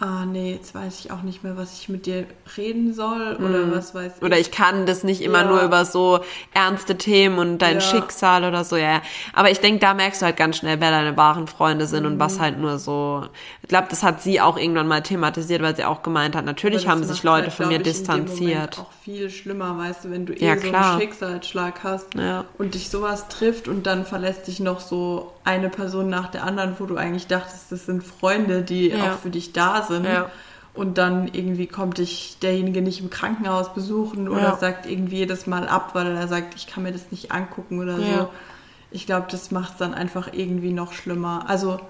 Speaker 2: ah nee, jetzt weiß ich auch nicht mehr, was ich mit dir reden soll oder mm. was weiß
Speaker 1: ich. Oder ich kann das nicht immer ja. nur über so ernste Themen und dein ja. Schicksal oder so, ja. Aber ich denke, da merkst du halt ganz schnell, wer deine wahren Freunde sind mm. und was mhm. halt nur so. Ich glaube, das hat sie auch irgendwann mal thematisiert, weil sie auch gemeint hat, natürlich haben sich Leute halt, von mir ich, distanziert.
Speaker 2: auch viel schlimmer, weißt du, wenn du ja, eh so einen Schicksalsschlag hast ja. und dich sowas trifft und dann verlässt dich noch so eine Person nach der anderen, wo du eigentlich dachtest, das sind Freunde, die auch für dich da sind sind. Ja. Und dann irgendwie kommt dich derjenige nicht im Krankenhaus besuchen oder ja. sagt irgendwie jedes Mal ab, weil er sagt, ich kann mir das nicht angucken oder so. Ich glaube, das macht es dann einfach irgendwie noch schlimmer. Also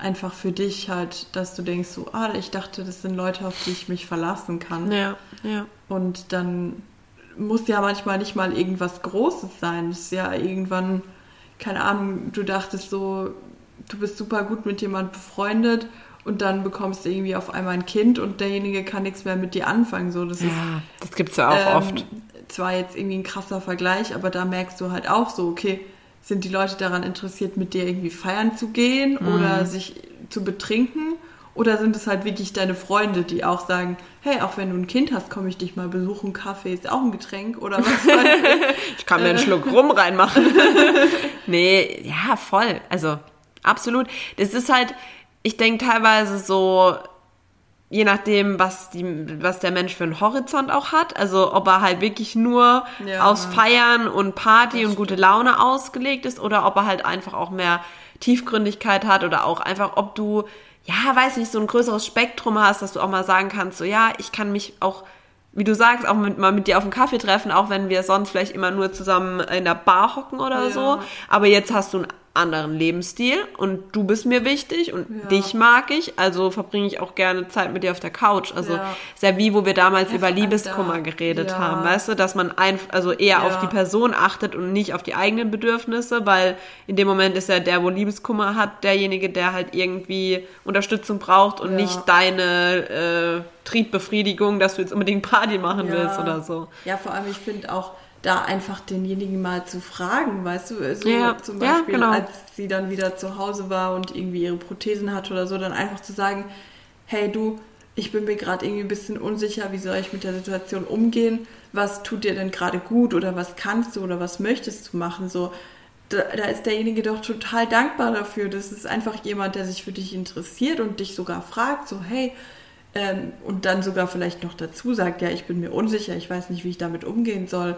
Speaker 2: einfach für dich halt, dass du denkst, so, ah, ich dachte, das sind Leute, auf die ich mich verlassen kann.
Speaker 1: Ja, ja.
Speaker 2: Und dann muss ja manchmal nicht mal irgendwas Großes sein. Das ist ja irgendwann, keine Ahnung, du dachtest so, du bist super gut mit jemand befreundet und dann bekommst du irgendwie auf einmal ein Kind und derjenige kann nichts mehr mit dir anfangen. So, das
Speaker 1: ja, ist, das gibt's ja auch ähm, oft.
Speaker 2: Zwar jetzt irgendwie ein krasser Vergleich, aber da merkst du halt auch so, okay, sind die Leute daran interessiert, mit dir irgendwie feiern zu gehen mhm. oder sich zu betrinken? Oder sind es halt wirklich deine Freunde, die auch sagen, hey, auch wenn du ein Kind hast, komme ich dich mal besuchen, Kaffee ist auch ein Getränk oder was
Speaker 1: ich. ich kann mir einen Schluck rum reinmachen. nee, ja, voll. Also, absolut. Das ist halt, ich denke teilweise so, je nachdem, was, die, was der Mensch für einen Horizont auch hat. Also ob er halt wirklich nur ja. aus Feiern und Party und gute Laune ausgelegt ist oder ob er halt einfach auch mehr Tiefgründigkeit hat oder auch einfach, ob du, ja, weiß nicht, so ein größeres Spektrum hast, dass du auch mal sagen kannst, so ja, ich kann mich auch wie du sagst, auch mit, mal mit dir auf einen Kaffee treffen, auch wenn wir sonst vielleicht immer nur zusammen in der Bar hocken oder ja. so. Aber jetzt hast du ein anderen Lebensstil und du bist mir wichtig und ja. dich mag ich, also verbringe ich auch gerne Zeit mit dir auf der Couch. Also ja. ist ja wie, wo wir damals ja, über Liebeskummer geredet haben, weißt du, dass man ein, also eher auf die Person achtet und nicht auf die eigenen Bedürfnisse, weil in dem Moment ist ja der, wo Liebeskummer hat, derjenige, der halt irgendwie Unterstützung braucht und nicht deine äh, Triebbefriedigung, dass du jetzt unbedingt Party machen willst oder so.
Speaker 2: Ja, vor allem, ich finde auch, da einfach denjenigen mal zu fragen, weißt du, so ja, zum Beispiel, ja, genau. als sie dann wieder zu Hause war und irgendwie ihre Prothesen hatte oder so, dann einfach zu sagen, hey du, ich bin mir gerade irgendwie ein bisschen unsicher, wie soll ich mit der Situation umgehen, was tut dir denn gerade gut oder was kannst du oder was möchtest du machen, so, da, da ist derjenige doch total dankbar dafür. Das ist einfach jemand, der sich für dich interessiert und dich sogar fragt, so hey, ähm, und dann sogar vielleicht noch dazu sagt, ja, ich bin mir unsicher, ich weiß nicht, wie ich damit umgehen soll.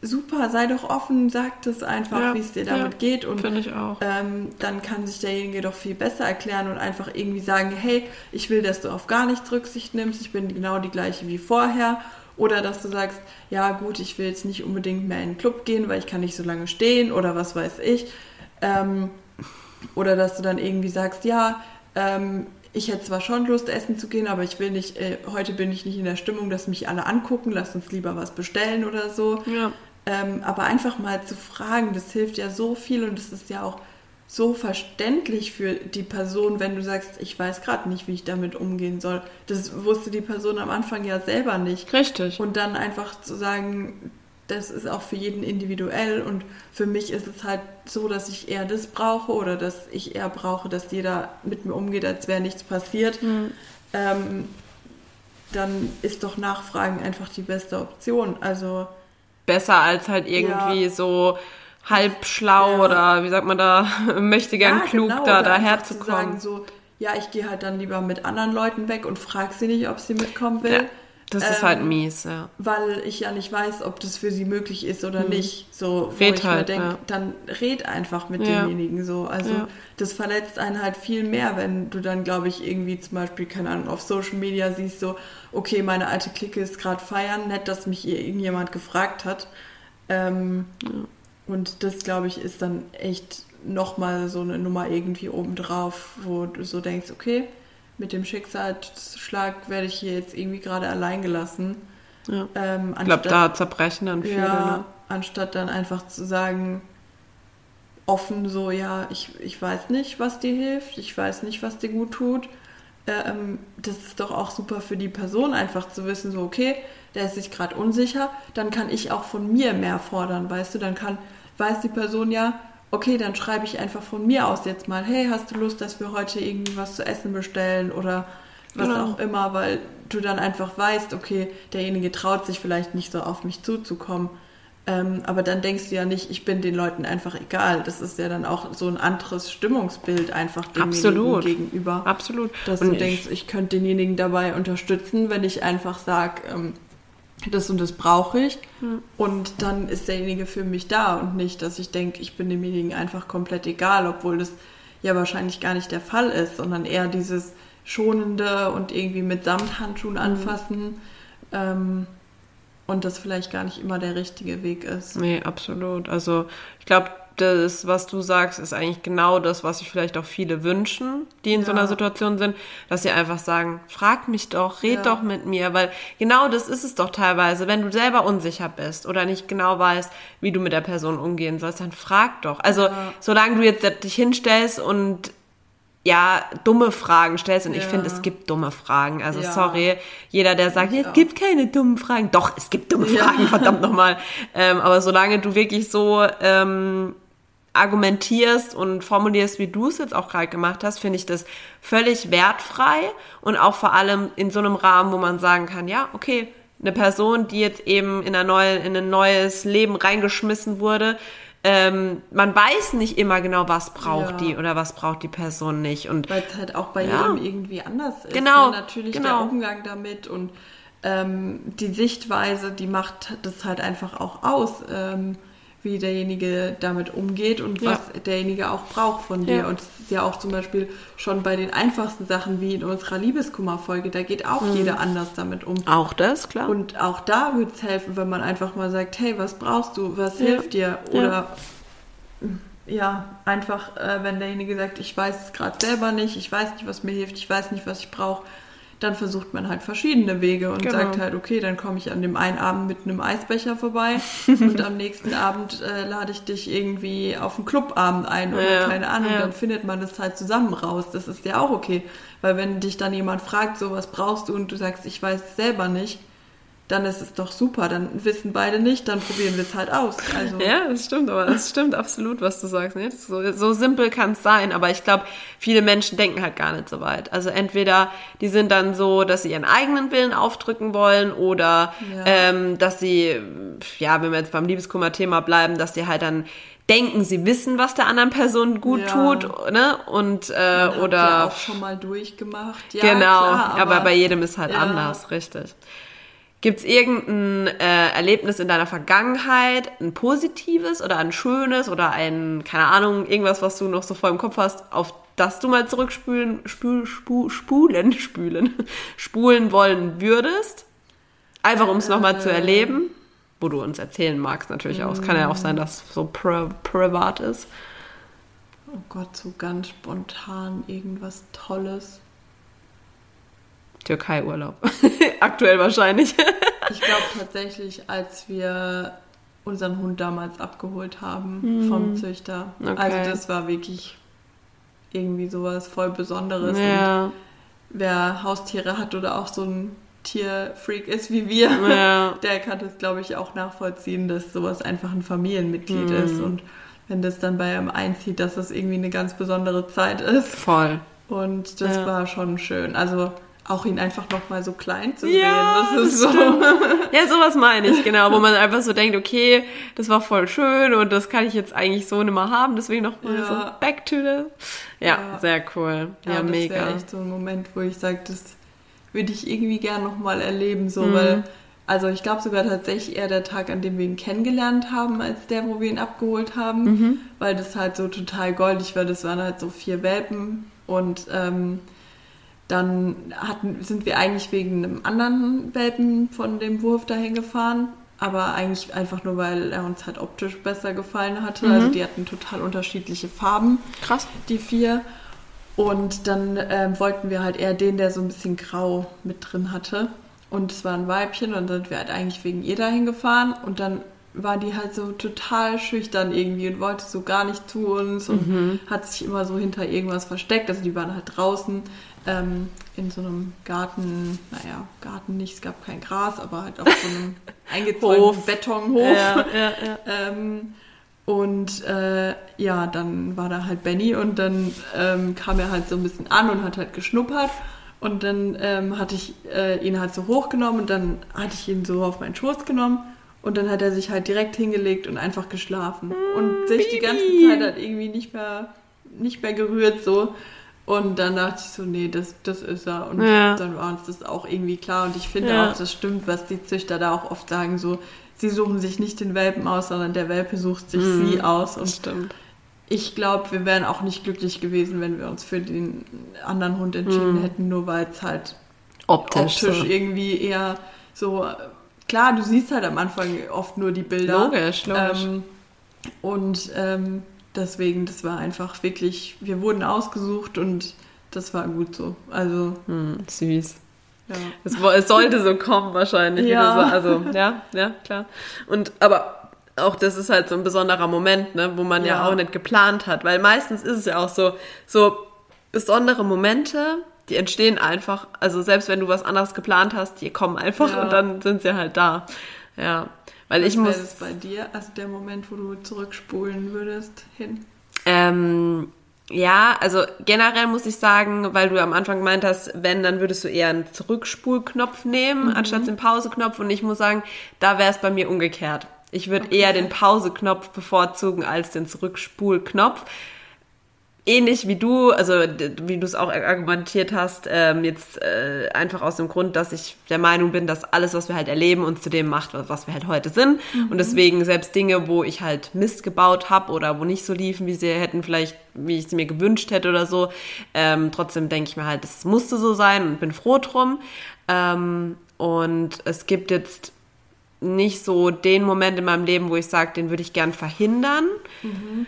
Speaker 2: Super, sei doch offen, sag das einfach,
Speaker 1: Ja,
Speaker 2: wie es dir damit
Speaker 1: ja,
Speaker 2: geht und
Speaker 1: Finde ich auch.
Speaker 2: ähm, dann kann sich derjenige doch viel besser erklären und einfach irgendwie sagen, hey, ich will, dass du auf gar nichts Rücksicht nimmst, ich bin genau die gleiche wie vorher. Oder dass du sagst, ja gut, ich will jetzt nicht unbedingt mehr in den Club gehen, weil ich kann nicht so lange stehen oder was weiß ich. Ähm, oder dass du dann irgendwie sagst, ja, ähm, ich hätte zwar schon Lust, essen zu gehen, aber ich will nicht, äh, heute bin ich nicht in der Stimmung, dass mich alle angucken, lass uns lieber was bestellen oder so.
Speaker 1: Ja.
Speaker 2: Ähm, aber einfach mal zu fragen, das hilft ja so viel und es ist ja auch so verständlich für die Person, wenn du sagst, ich weiß gerade nicht, wie ich damit umgehen soll. Das wusste die Person am Anfang ja selber nicht.
Speaker 1: Richtig.
Speaker 2: Und dann einfach zu sagen, das ist auch für jeden individuell und für mich ist es halt so, dass ich eher das brauche oder dass ich eher brauche, dass jeder mit mir umgeht, als wäre nichts passiert. Ähm, dann ist doch Nachfragen einfach die beste Option. Also
Speaker 1: Besser als halt irgendwie
Speaker 2: Ja.
Speaker 1: so halb schlau
Speaker 2: Ja.
Speaker 1: oder wie sagt man da, möchte gern
Speaker 2: Ja,
Speaker 1: klug
Speaker 2: genau,
Speaker 1: da daherzukommen.
Speaker 2: sagen, so, ja, ich gehe halt dann lieber mit anderen Leuten weg und frage sie nicht, ob sie mitkommen will.
Speaker 1: Das ist
Speaker 2: Ähm,
Speaker 1: halt mies, ja.
Speaker 2: weil ich ja nicht weiß, ob das für sie möglich ist oder nicht. So, wo
Speaker 1: Red
Speaker 2: ich mir
Speaker 1: halt,
Speaker 2: denke,
Speaker 1: ja.
Speaker 2: dann red einfach mit
Speaker 1: Ja.
Speaker 2: demjenigen so. Also
Speaker 1: Ja.
Speaker 2: das verletzt einen halt viel mehr, wenn du dann, glaube ich, irgendwie zum Beispiel, keine Ahnung, auf Social Media siehst, so, okay, meine alte Clique ist gerade feiern, nett, dass mich hier irgendjemand gefragt hat. Ähm, Und das, glaube ich, ist dann echt nochmal so eine Nummer irgendwie obendrauf, wo du so denkst, okay, mit dem Schicksalsschlag werde ich hier jetzt irgendwie gerade allein gelassen.
Speaker 1: ja.
Speaker 2: Ähm,
Speaker 1: Ich glaube, da zerbrechen dann viele.
Speaker 2: ja,
Speaker 1: Ne?
Speaker 2: anstatt dann einfach zu sagen, offen so, ja, ich, ich weiß nicht, was dir hilft, ich weiß nicht, was dir gut tut. Ähm, das ist doch auch super für die Person, einfach zu wissen, so, okay, der ist sich gerade unsicher, dann kann ich auch von mir mehr fordern, weißt du, dann kann, weiß die Person ja, okay, dann schreibe ich einfach von mir aus jetzt mal, hey, hast du Lust, dass wir heute irgendwie was zu essen bestellen oder was
Speaker 1: Genau.
Speaker 2: auch immer, weil du dann einfach weißt, okay, derjenige traut sich vielleicht nicht so auf mich zuzukommen. Ähm, aber dann denkst du ja nicht, ich bin den Leuten einfach egal. Das ist ja dann auch so ein anderes Stimmungsbild einfach demjenigen gegenüber.
Speaker 1: Absolut.
Speaker 2: Dass
Speaker 1: Und
Speaker 2: du
Speaker 1: ich-
Speaker 2: denkst, ich könnte denjenigen dabei unterstützen, wenn ich einfach sage, ähm, das und das brauche ich. Und dann ist derjenige für mich da und nicht, dass ich denke, ich bin demjenigen einfach komplett egal, obwohl das ja wahrscheinlich gar nicht der Fall ist, sondern eher dieses schonende und irgendwie mit Samthandschuhen anfassen. Ähm, und das vielleicht gar nicht immer der richtige Weg ist.
Speaker 1: Nee, absolut. Also ich glaube, das, was du sagst, ist eigentlich genau das, was sich vielleicht auch viele wünschen, die in so
Speaker 2: Ja.
Speaker 1: einer Situation sind, dass sie einfach sagen, frag mich doch, red
Speaker 2: Ja.
Speaker 1: doch mit mir, weil genau das ist es doch teilweise, wenn du selber unsicher bist oder nicht genau weißt, wie du mit der Person umgehen sollst, dann frag doch. Also
Speaker 2: Ja.
Speaker 1: solange du jetzt dich hinstellst und ja, dumme Fragen stellst und ich
Speaker 2: Ja.
Speaker 1: finde, es gibt dumme Fragen. Also
Speaker 2: Ja.
Speaker 1: sorry, jeder, der sagt,
Speaker 2: Ich
Speaker 1: es gibt keine dummen Fragen. Doch, es gibt dumme
Speaker 2: Ja.
Speaker 1: Fragen, verdammt nochmal. Ähm, aber solange du wirklich so ähm, argumentierst und formulierst, wie du es jetzt auch gerade gemacht hast, finde ich das völlig wertfrei und auch vor allem in so einem Rahmen, wo man sagen kann, ja, okay, eine Person, die jetzt eben in, neue, in ein neues Leben reingeschmissen wurde, ähm, man weiß nicht immer genau, was braucht
Speaker 2: Ja.
Speaker 1: die oder was braucht die Person nicht. Und
Speaker 2: Weil es halt auch bei
Speaker 1: Ja.
Speaker 2: jedem irgendwie anders ist.
Speaker 1: Genau,
Speaker 2: Ne? Natürlich
Speaker 1: genau.
Speaker 2: der Umgang damit und ähm, die Sichtweise, die macht das halt einfach auch aus, ähm, wie derjenige damit umgeht und
Speaker 1: Ja.
Speaker 2: was derjenige auch braucht von dir.
Speaker 1: Ja.
Speaker 2: Und es ist ja auch zum Beispiel schon bei den einfachsten Sachen wie in unserer Liebeskummerfolge, da geht auch jeder anders damit um.
Speaker 1: auch das, klar.
Speaker 2: Und auch da würde es helfen, wenn man einfach mal sagt, hey, was brauchst du, was
Speaker 1: Ja.
Speaker 2: hilft dir? Oder ja, einfach, äh, wenn derjenige sagt, ich weiß es gerade selber nicht, ich weiß nicht, was mir hilft, ich weiß nicht, was ich brauche, dann versucht man halt verschiedene Wege und
Speaker 1: Genau.
Speaker 2: sagt halt, okay, dann komme ich an dem einen Abend mit einem Eisbecher vorbei und am nächsten Abend äh, lade ich dich irgendwie auf einen Clubabend ein oder
Speaker 1: Ja,
Speaker 2: keine Ahnung,
Speaker 1: ja.
Speaker 2: dann findet man das halt zusammen raus. Das ist ja auch okay, weil wenn dich dann jemand fragt, so was brauchst du und du sagst, ich weiß es selber nicht, dann ist es doch super. Dann wissen beide nicht, dann probieren wir es halt aus. Also.
Speaker 1: Ja, das stimmt, aber das stimmt absolut, was du sagst. Ne? So, so simpel kann es sein, aber ich glaube, viele Menschen denken halt gar nicht so weit. Also entweder die sind dann so, dass sie ihren eigenen Willen aufdrücken wollen oder ja. ähm, dass sie, ja, wenn wir jetzt beim Liebeskummer-Thema bleiben, dass sie halt dann denken, sie wissen, was der anderen Person gut ja. tut, ne? Und äh, oder
Speaker 2: ja auch schon mal durchgemacht.
Speaker 1: Ja, genau, klar, aber, aber, bei jedem ist halt anders, richtig. Gibt es irgendein äh, Erlebnis in deiner Vergangenheit, ein positives oder ein schönes oder ein, keine Ahnung, irgendwas, was du noch so vor im Kopf hast, auf das du mal zurückspülen, spül, spul, spulen, spülen, spulen wollen würdest? Einfach um es nochmal zu erleben, wo du uns erzählen magst natürlich auch. Es kann ja auch sein, dass es so pri privat ist.
Speaker 2: Oh Gott, so ganz spontan irgendwas Tolles.
Speaker 1: Türkei-Urlaub. Aktuell wahrscheinlich.
Speaker 2: ich glaube tatsächlich, als wir unseren Hund damals abgeholt haben hm. vom Züchter. Okay. Also das war wirklich irgendwie sowas voll Besonderes. Ja. Und wer Haustiere hat oder auch so ein Tierfreak ist wie wir, ja. der kann das, glaube ich, auch nachvollziehen, dass sowas einfach ein Familienmitglied hm. ist. Und wenn das dann bei einem einzieht, dass das irgendwie eine ganz besondere Zeit ist.
Speaker 1: Voll.
Speaker 2: Und das ja. war schon schön. Also auch ihn einfach nochmal so klein zu sehen. Ja, das ist so. ja,
Speaker 1: sowas meine ich, genau, wo man einfach so denkt, okay, das war voll schön und das kann ich jetzt eigentlich so nicht mehr haben, deswegen nochmal ja. so back to the. Ja, ja. sehr cool. Ja, ja
Speaker 2: das
Speaker 1: mega.
Speaker 2: Das wäre echt so ein Moment, wo ich sage, das würde ich irgendwie gern nochmal erleben, so, mhm. weil, also ich glaube sogar tatsächlich eher der Tag, an dem wir ihn kennengelernt haben, als der, wo wir ihn abgeholt haben, mhm. weil das halt so total goldig war. Das waren halt so vier Welpen und, ähm, dann hatten, sind wir eigentlich wegen einem anderen Welpen von dem Wurf dahin gefahren, aber eigentlich einfach nur, weil er uns halt optisch besser gefallen hatte. Mhm. Also die hatten total unterschiedliche Farben.
Speaker 1: Krass.
Speaker 2: Die vier. Und dann ähm, wollten wir halt eher den, der so ein bisschen grau mit drin hatte. Und es war ein Weibchen und dann sind wir halt eigentlich wegen ihr dahin gefahren. Und dann war die halt so total schüchtern irgendwie und wollte so gar nicht zu uns und mhm. hat sich immer so hinter irgendwas versteckt. Also die waren halt draußen ähm, in so einem Garten, naja, Garten nicht, es gab kein Gras, aber halt auf so einem eingezäunten Betonhof. Ja, ja, ja. ähm, und äh, ja, dann war da halt Benny und dann ähm, kam er halt so ein bisschen an und hat halt geschnuppert. Und dann ähm, hatte ich äh, ihn halt so hochgenommen und dann hatte ich ihn so auf meinen Schoß genommen und dann hat er sich halt direkt hingelegt und einfach geschlafen und sich die ganze Zeit halt irgendwie nicht mehr, nicht mehr gerührt so. Und dann dachte ich so, nee, das, das ist er. Und ja. dann war uns das auch irgendwie klar. Und ich finde ja. auch, das stimmt, was die Züchter da auch oft sagen, so, sie suchen sich nicht den Welpen aus, sondern der Welpe sucht sich mhm. sie aus. Und stimmt. ich glaube, wir wären auch nicht glücklich gewesen, wenn wir uns für den anderen Hund entschieden mhm. hätten, nur weil es halt optisch, optisch so. irgendwie eher so, klar, du siehst halt am Anfang oft nur die Bilder.
Speaker 1: Logisch, logisch. Ähm,
Speaker 2: und ähm, deswegen, das war einfach wirklich, wir wurden ausgesucht und das war gut so. Also.
Speaker 1: Hm, süß. Ja. Es, es, sollte so kommen wahrscheinlich. Ja. So, also, ja, ja, klar. Und, aber auch das ist halt so ein besonderer Moment, ne, wo man ja. ja auch nicht geplant hat, weil meistens ist es ja auch so, so besondere Momente, die entstehen einfach, also selbst wenn du was anderes geplant hast, die kommen einfach ja. und dann sind sie halt da. Ja. Weil Was ich muss.
Speaker 2: Das bei dir, also der Moment, wo du zurückspulen würdest, hin?
Speaker 1: Ähm, ja, also generell muss ich sagen, weil du am Anfang gemeint hast, wenn, dann würdest du eher einen Zurückspulknopf nehmen, mhm. anstatt den Pauseknopf. Und ich muss sagen, da wäre es bei mir umgekehrt. Ich würde okay. eher den Pauseknopf bevorzugen als den Zurückspulknopf ähnlich wie du, also wie du es auch argumentiert hast, ähm, jetzt äh, einfach aus dem Grund, dass ich der Meinung bin, dass alles, was wir halt erleben, uns zu dem macht, was, wir halt heute sind. Mhm. Und deswegen selbst Dinge, wo ich halt Mist gebaut habe oder wo nicht so liefen, wie sie hätten, vielleicht, wie ich sie mir gewünscht hätte oder so, ähm, trotzdem denke ich mir halt, es musste so sein und bin froh drum. Ähm, und es gibt jetzt nicht so den Moment in meinem Leben, wo ich sage, den würde ich gern verhindern. Mhm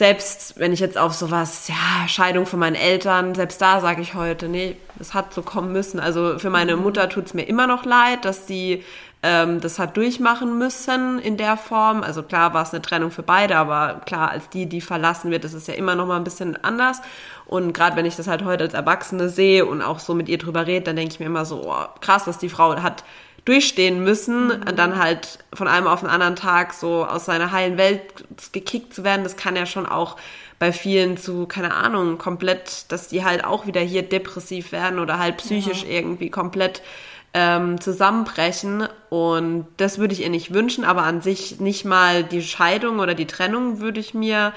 Speaker 1: selbst wenn ich jetzt auf sowas, ja, Scheidung von meinen Eltern, selbst da sage ich heute, nee, es hat so kommen müssen. Also für meine mhm. Mutter tut es mir immer noch leid, dass sie ähm, das hat durchmachen müssen in der Form. Also klar war es eine Trennung für beide, aber klar, als die, die verlassen wird, ist es ja immer noch mal ein bisschen anders. Und gerade wenn ich das halt heute als Erwachsene sehe und auch so mit ihr drüber rede, dann denke ich mir immer so, oh, krass, dass die Frau hat durchstehen müssen, mhm. dann halt von einem auf den anderen Tag so aus seiner heilen Welt gekickt zu werden, das kann ja schon auch bei vielen zu, keine Ahnung, komplett, dass die halt auch wieder hier depressiv werden oder halt psychisch ja. irgendwie komplett ähm, zusammenbrechen. Und das würde ich ihr nicht wünschen, aber an sich nicht mal die Scheidung oder die Trennung würde ich mir,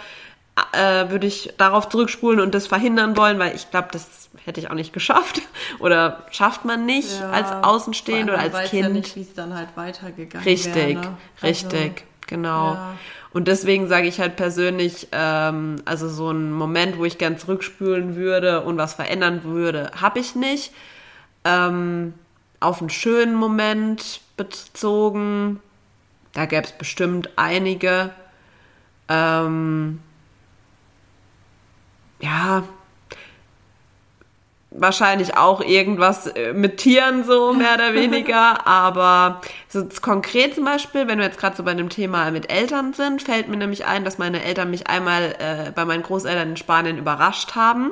Speaker 1: äh, würde ich darauf zurückspulen und das verhindern wollen, weil ich glaube, das hätte ich auch nicht geschafft oder schafft man nicht ja, als Außenstehend oder als weiß Kind. Ja
Speaker 2: nicht, wie es dann halt weitergegangen
Speaker 1: Richtig,
Speaker 2: wäre, ne?
Speaker 1: richtig, also, genau. Ja. Und deswegen sage ich halt persönlich, ähm, also so ein Moment, wo ich gern zurückspülen würde und was verändern würde, habe ich nicht. Ähm, auf einen schönen Moment bezogen, da gäbe es bestimmt einige. Ähm, ja, wahrscheinlich auch irgendwas äh, mit Tieren so mehr oder weniger, aber so konkret zum Beispiel, wenn wir jetzt gerade so bei dem Thema mit Eltern sind, fällt mir nämlich ein, dass meine Eltern mich einmal äh, bei meinen Großeltern in Spanien überrascht haben.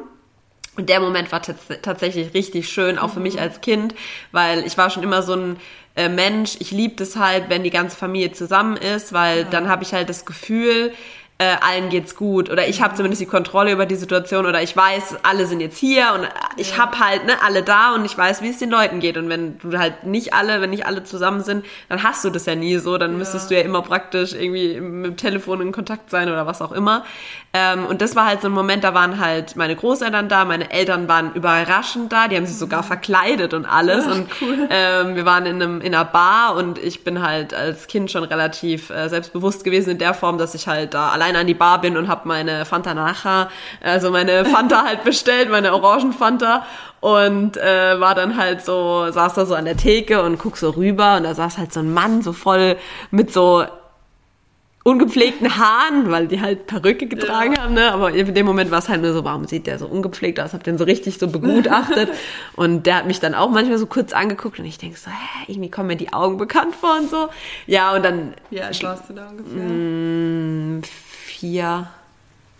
Speaker 1: Und der Moment war tatsächlich richtig schön, auch für mich mhm. als Kind, weil ich war schon immer so ein äh, Mensch, ich liebe es halt, wenn die ganze Familie zusammen ist, weil ja. dann habe ich halt das Gefühl, äh, allen geht's gut. Oder ich habe zumindest die Kontrolle über die Situation. Oder ich weiß, alle sind jetzt hier. Und ich habe halt ne, alle da. Und ich weiß, wie es den Leuten geht. Und wenn du halt nicht alle, wenn nicht alle zusammen sind, dann hast du das ja nie so, dann ja. müsstest du ja immer praktisch irgendwie mit dem Telefon in Kontakt sein oder was auch immer. Ähm, und das war halt so ein Moment, da waren halt meine Großeltern da, meine Eltern waren überraschend da, die haben sich sogar mhm. verkleidet und alles. Ach, und cool. ähm, wir waren in einem in einer Bar und ich bin halt als Kind schon relativ äh, selbstbewusst gewesen in der Form, dass ich halt da allein allein an die Bar bin und habe meine Fanta Nacha, also meine Fanta halt bestellt, meine Orangenfanta und äh, war dann halt so, saß da so an der Theke und guck so rüber und da saß halt so ein Mann so voll mit so ungepflegten Haaren, weil die halt Perücke getragen ja. haben, ne? Aber in dem Moment war es halt nur so, warum sieht der so ungepflegt aus? Hab den so richtig so begutachtet. und der hat mich dann auch manchmal so kurz angeguckt und ich denke so, hä, irgendwie kommen mir die Augen bekannt vor und so. Ja, und dann.
Speaker 2: Wie alt warst du da ungefähr?
Speaker 1: Mh, mm, vier,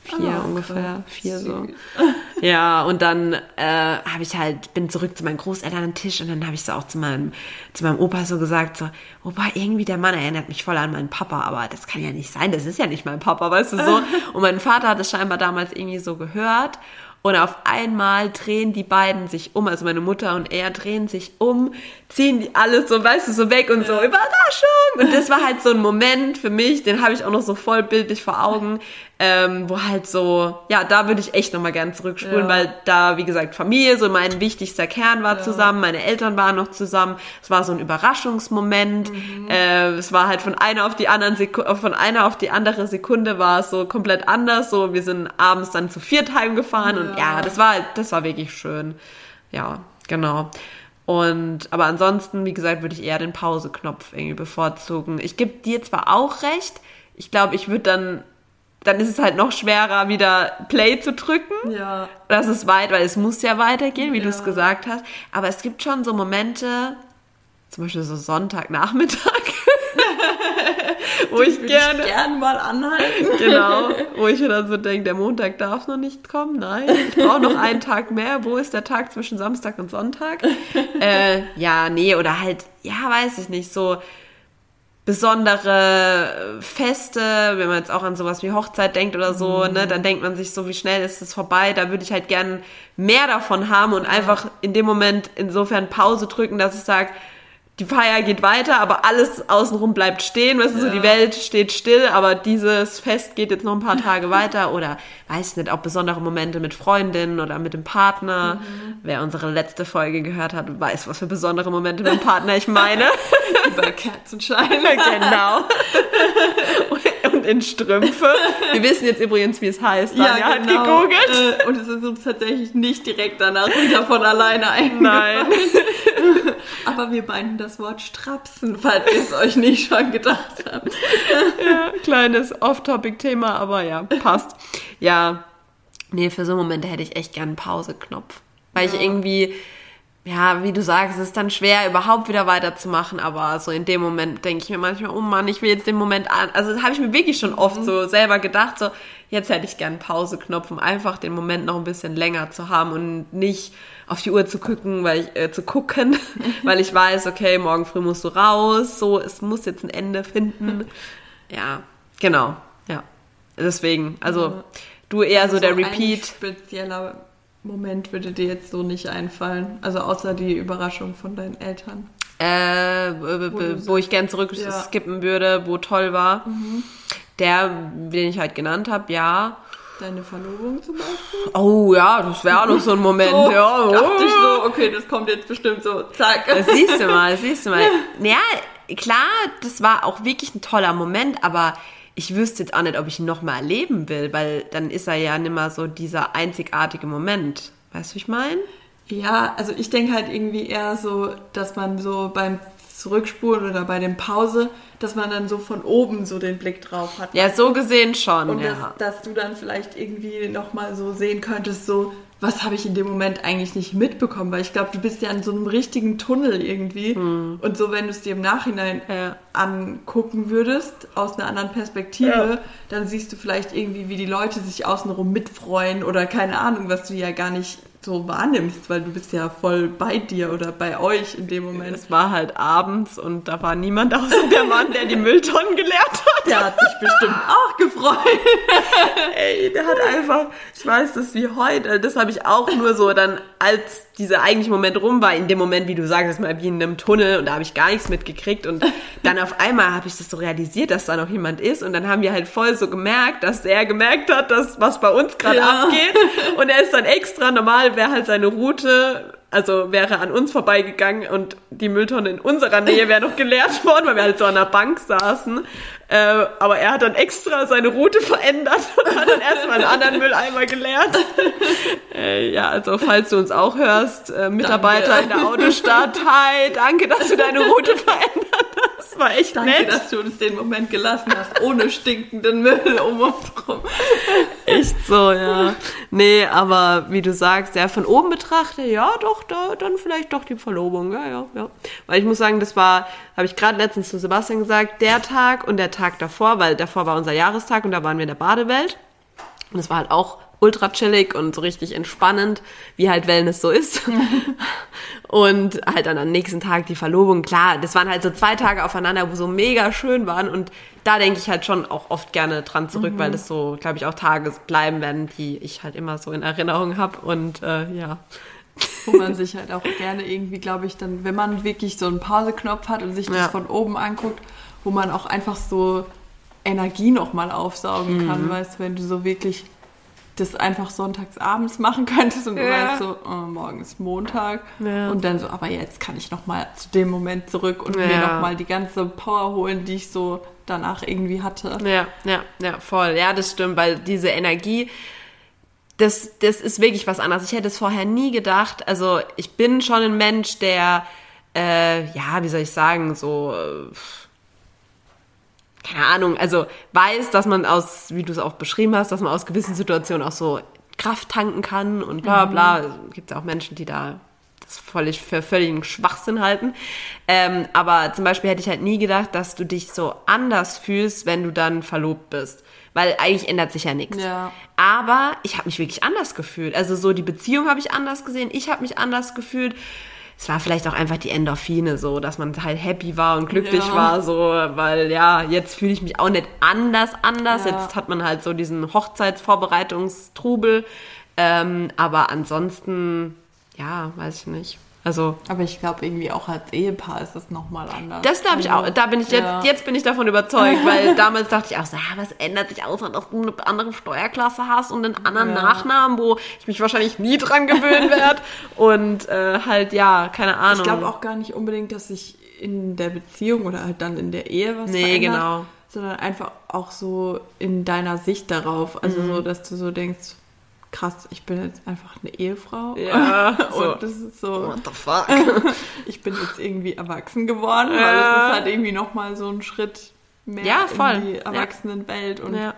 Speaker 1: vier oh, ungefähr, Gott. vier so. Ja, und dann äh, habe ich halt, bin zurück zu meinen Großeltern am Tisch und dann habe ich so auch zu meinem, zu meinem Opa so gesagt, so, Opa, irgendwie der Mann erinnert mich voll an meinen Papa, aber das kann ja nicht sein, das ist ja nicht mein Papa, weißt du so. Und mein Vater hat es scheinbar damals irgendwie so gehört und auf einmal drehen die beiden sich um, also meine Mutter und er drehen sich um, ziehen die alles so, weißt du, so weg und so, Überraschung! Und das war halt so ein Moment für mich, den habe ich auch noch so voll bildlich vor Augen, ähm, wo halt so, ja, da würde ich echt nochmal gern zurückspulen, ja. weil da, wie gesagt, Familie so mein wichtigster Kern war ja. zusammen, meine Eltern waren noch zusammen, es war so ein Überraschungsmoment, mhm. äh, es war halt von einer auf die anderen Sekunde, von einer auf die andere Sekunde war es so komplett anders, so, wir sind abends dann zu viert heimgefahren ja. und ja, das war, das war wirklich schön, ja, genau. Und aber ansonsten, wie gesagt, würde ich eher den Pauseknopf irgendwie bevorzugen. Ich gebe dir zwar auch recht, ich glaube, ich würde dann dann ist es halt noch schwerer, wieder Play zu drücken.
Speaker 2: Ja.
Speaker 1: Das ist weit, weil es muss ja weitergehen, wie ja. du es gesagt hast. Aber es gibt schon so Momente, zum Beispiel so Sonntagnachmittag, wo ich gerne,
Speaker 2: ich gern mal anhalten.
Speaker 1: Genau, wo ich mir dann so denke, der Montag darf noch nicht kommen. Nein, ich brauche noch einen Tag mehr. Wo ist der Tag zwischen Samstag und Sonntag? äh, ja, nee, oder halt, ja, weiß ich nicht, so besondere Feste, wenn man jetzt auch an sowas wie Hochzeit denkt oder so, mhm. ne, dann denkt man sich so, wie schnell ist es vorbei, da würde ich halt gern mehr davon haben und ja. einfach in dem Moment insofern Pause drücken, dass ich sage, die Feier geht weiter, aber alles außenrum bleibt stehen. Weißt du, so die Welt steht still, aber dieses Fest geht jetzt noch ein paar Tage weiter oder weiß nicht, auch besondere Momente mit Freundinnen oder mit dem Partner. Mhm. Wer unsere letzte Folge gehört hat, weiß, was für besondere Momente mit dem Partner ich meine.
Speaker 2: Über Kerzenscheine.
Speaker 1: genau. Und in Strümpfe. Wir wissen jetzt übrigens, wie es heißt.
Speaker 2: Danja ja, genau. hat gegoogelt. Äh, und es ist uns tatsächlich nicht direkt danach wieder von alleine eingefallen. Nein. Aber wir meinen das Wort strapsen, falls ihr es euch nicht schon gedacht habt.
Speaker 1: ja, kleines Off-Topic-Thema, aber ja, passt. Ja, nee, für so Momente hätte ich echt gern einen Pauseknopf. Weil ja. ich irgendwie, ja, wie du sagst, es ist dann schwer, überhaupt wieder weiterzumachen, aber so in dem Moment denke ich mir manchmal, oh Mann, ich will jetzt den Moment an. Also das habe ich mir wirklich schon oft mhm. so selber gedacht, so jetzt hätte ich gern Pauseknopf, um einfach den Moment noch ein bisschen länger zu haben und nicht auf die Uhr zu gucken, weil ich, äh, zu gucken, weil ich weiß, okay, morgen früh musst du raus, so, es muss jetzt ein Ende finden. Ja, genau, ja. Deswegen, also du eher so, so der Repeat. Ein
Speaker 2: spezieller Moment würde dir jetzt so nicht einfallen? Also außer die Überraschung von deinen Eltern.
Speaker 1: Äh, wo, wo ich gern zurückskippen ja. würde, wo toll war. Mhm. Der, den ich halt genannt habe, ja.
Speaker 2: Deine Verlobung zum Beispiel?
Speaker 1: Oh ja, das wäre auch noch so ein Moment. so, ja,
Speaker 2: oh. dachte ich so, okay, das kommt jetzt bestimmt so, zack.
Speaker 1: Das siehst du mal, das siehst du mal. Ja, klar, das war auch wirklich ein toller Moment, aber ich wüsste jetzt auch nicht, ob ich ihn nochmal erleben will, weil dann ist er ja nimmer so dieser einzigartige Moment. Weißt du, wie ich meine?
Speaker 2: Ja, also ich denke halt irgendwie eher so, dass man so beim Zurückspulen oder bei dem Pause, dass man dann so von oben so den Blick drauf hat.
Speaker 1: Ja, so gesehen schon.
Speaker 2: Und
Speaker 1: ja.
Speaker 2: dass, dass du dann vielleicht irgendwie nochmal so sehen könntest, so, was habe ich in dem Moment eigentlich nicht mitbekommen, weil ich glaube, du bist ja in so einem richtigen Tunnel irgendwie. Hm. Und so, wenn du es dir im Nachhinein ja. angucken würdest, aus einer anderen Perspektive, ja. dann siehst du vielleicht irgendwie, wie die Leute sich außenrum mitfreuen oder keine Ahnung, was du ja gar nicht so wahrnimmst, weil du bist ja voll bei dir oder bei euch in dem Moment.
Speaker 1: Es war halt abends und da war niemand außer der Mann, der die Mülltonnen geleert hat.
Speaker 2: Der hat sich bestimmt auch gefreut.
Speaker 1: Ey, der hat einfach, ich weiß das wie heute, das habe ich auch nur so dann, als dieser eigentliche Moment rum war, in dem Moment, wie du sagst, mal wie in einem Tunnel und da habe ich gar nichts mitgekriegt und dann auf einmal habe ich das so realisiert, dass da noch jemand ist und dann haben wir halt voll so gemerkt, dass er gemerkt hat, dass was bei uns gerade ja. abgeht und er ist dann extra normal wäre halt seine Route, also wäre an uns vorbeigegangen und die Mülltonne in unserer Nähe wäre noch geleert worden, weil wir halt so an der Bank saßen. Äh, aber er hat dann extra seine Route verändert und hat dann erstmal einen anderen Mülleimer geleert. Äh, ja, also falls du uns auch hörst, äh, Mitarbeiter danke. in der Autostadt, hi, danke, dass du deine Route verändert hast. War echt
Speaker 2: danke,
Speaker 1: nett.
Speaker 2: dass du uns den Moment gelassen hast, ohne stinkenden Müll um uns rum.
Speaker 1: Echt so, ja. Nee, aber wie du sagst, ja, von oben betrachtet, ja, doch, da, dann vielleicht doch die Verlobung, ja, ja, ja. Weil ich muss sagen, das war, habe ich gerade letztens zu Sebastian gesagt, der Tag und der Tag Tag davor, weil davor war unser Jahrestag und da waren wir in der Badewelt. Und es war halt auch ultra chillig und so richtig entspannend, wie halt Wellness so ist. und halt dann am nächsten Tag die Verlobung. Klar, das waren halt so zwei Tage aufeinander, wo so mega schön waren und da denke ich halt schon auch oft gerne dran zurück, mhm. weil das so, glaube ich, auch Tage bleiben werden, die ich halt immer so in Erinnerung habe und äh, ja.
Speaker 2: Wo man sich halt auch gerne irgendwie, glaube ich, dann, wenn man wirklich so einen Pauseknopf hat und sich das ja. von oben anguckt wo man auch einfach so Energie nochmal aufsaugen kann, mhm. weißt wenn du so wirklich das einfach sonntags abends machen könntest und du ja. weißt so, oh, morgen ist Montag ja. und dann so, aber jetzt kann ich nochmal zu dem Moment zurück und ja. mir nochmal die ganze Power holen, die ich so danach irgendwie hatte.
Speaker 1: Ja, ja, ja, voll. Ja, das stimmt, weil diese Energie, das, das ist wirklich was anderes. Ich hätte es vorher nie gedacht. Also ich bin schon ein Mensch, der, äh, ja, wie soll ich sagen, so... Äh, keine Ahnung, also weiß, dass man aus, wie du es auch beschrieben hast, dass man aus gewissen Situationen auch so Kraft tanken kann und bla bla. Mhm. Gibt ja auch Menschen, die da das völlig für völligen Schwachsinn halten. Ähm, aber zum Beispiel hätte ich halt nie gedacht, dass du dich so anders fühlst, wenn du dann verlobt bist. Weil eigentlich ändert sich ja nichts. Ja. Aber ich habe mich wirklich anders gefühlt. Also so die Beziehung habe ich anders gesehen, ich habe mich anders gefühlt es war vielleicht auch einfach die Endorphine so, dass man halt happy war und glücklich ja. war, so, weil ja, jetzt fühle ich mich auch nicht anders, anders. Ja. Jetzt hat man halt so diesen Hochzeitsvorbereitungstrubel. Ähm, aber ansonsten, ja, weiß ich nicht. Also,
Speaker 2: aber ich glaube irgendwie auch als Ehepaar ist das nochmal anders.
Speaker 1: Das glaube ich auch. Da bin ich jetzt, ja. jetzt bin ich davon überzeugt, weil damals dachte ich auch so, ja, was ändert sich außer, dass du eine andere Steuerklasse hast und einen anderen ja. Nachnamen, wo ich mich wahrscheinlich nie dran gewöhnen werde. und äh, halt, ja, keine Ahnung. Ich
Speaker 2: glaube auch gar nicht unbedingt, dass sich in der Beziehung oder halt dann in der Ehe was nee, verändert. genau. Sondern einfach auch so in deiner Sicht darauf. Also mhm. so, dass du so denkst, krass, ich bin jetzt einfach eine Ehefrau. Ja, so. und das ist so. What the fuck? ich bin jetzt irgendwie erwachsen geworden, weil das ist halt irgendwie nochmal so ein Schritt mehr ja, voll. in die Erwachsenenwelt und ja.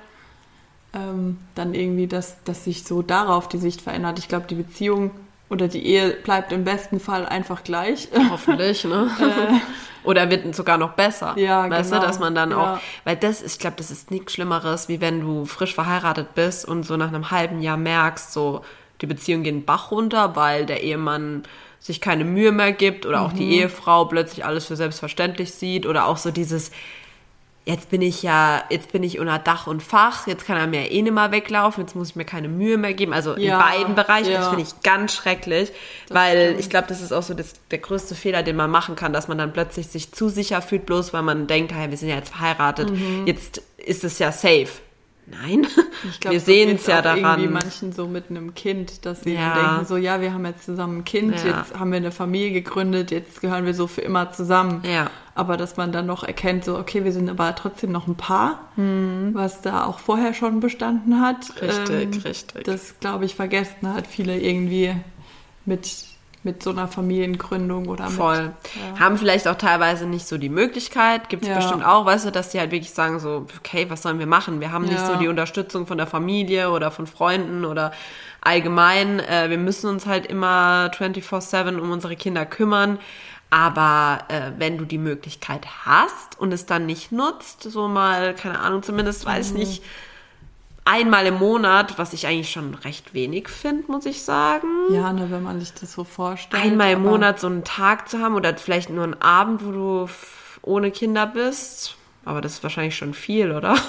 Speaker 2: ähm, dann irgendwie, dass, dass sich so darauf die Sicht verändert. Ich glaube, die Beziehung oder die Ehe bleibt im besten Fall einfach gleich.
Speaker 1: Hoffentlich, ne? Oder wird sogar noch besser.
Speaker 2: Ja,
Speaker 1: weißt
Speaker 2: genau.
Speaker 1: du, dass man dann
Speaker 2: Ja.
Speaker 1: auch, weil das, ich glaube, das ist nichts Schlimmeres, wie wenn du frisch verheiratet bist und so nach einem halben Jahr merkst, so die Beziehung geht den Bach runter, weil der Ehemann sich keine Mühe mehr gibt oder auch
Speaker 2: Mhm.
Speaker 1: die Ehefrau plötzlich alles für selbstverständlich sieht oder auch so dieses, jetzt bin ich ja, jetzt bin ich unter Dach und Fach, jetzt kann er mir eh nicht mehr weglaufen, jetzt muss ich mir keine Mühe mehr geben. Also
Speaker 2: Ja,
Speaker 1: in beiden Bereichen, das
Speaker 2: ja.
Speaker 1: finde ich ganz schrecklich, weil
Speaker 2: stimmt.
Speaker 1: ich glaube, das ist auch so das, der größte Fehler, den man machen kann, dass man dann plötzlich sich zu sicher fühlt, bloß weil man denkt, hey, wir sind ja jetzt verheiratet, jetzt ist es ja safe. Nein,
Speaker 2: Ich glaub,
Speaker 1: wir sehen es ja
Speaker 2: auch Irgendwie
Speaker 1: daran.
Speaker 2: manchen so mit einem Kind, dass sie
Speaker 1: Ja.
Speaker 2: denken so, ja, wir haben jetzt zusammen ein Kind,
Speaker 1: Ja.
Speaker 2: jetzt haben wir eine Familie gegründet, jetzt gehören wir so für immer zusammen.
Speaker 1: Ja.
Speaker 2: Aber dass man dann noch erkennt, so, okay, wir sind aber trotzdem noch ein Paar, was da auch vorher schon bestanden hat.
Speaker 1: Richtig, richtig.
Speaker 2: Das, glaube ich, vergessen hat viele irgendwie mit, mit so einer Familiengründung oder
Speaker 1: Voll.
Speaker 2: Mit,
Speaker 1: Haben vielleicht auch teilweise nicht so die Möglichkeit, gibt es
Speaker 2: Ja.
Speaker 1: bestimmt auch, weißt du, dass die halt wirklich sagen so, okay, was sollen wir machen? Wir haben nicht
Speaker 2: Ja.
Speaker 1: so die Unterstützung von der Familie oder von Freunden oder allgemein. Äh, wir müssen uns halt immer 24-7 um unsere Kinder kümmern. Aber äh, wenn du die Möglichkeit hast und es dann nicht nutzt, so mal, keine Ahnung, zumindest weiß
Speaker 2: Mhm.
Speaker 1: ich nicht, einmal im Monat, was ich eigentlich schon recht wenig finde, muss ich sagen
Speaker 2: Ja, ne, wenn man sich das so vorstellt.
Speaker 1: einmal im Monat so einen Tag zu haben oder vielleicht nur einen Abend, wo du ohne Kinder bist. Aber das ist wahrscheinlich schon viel, oder?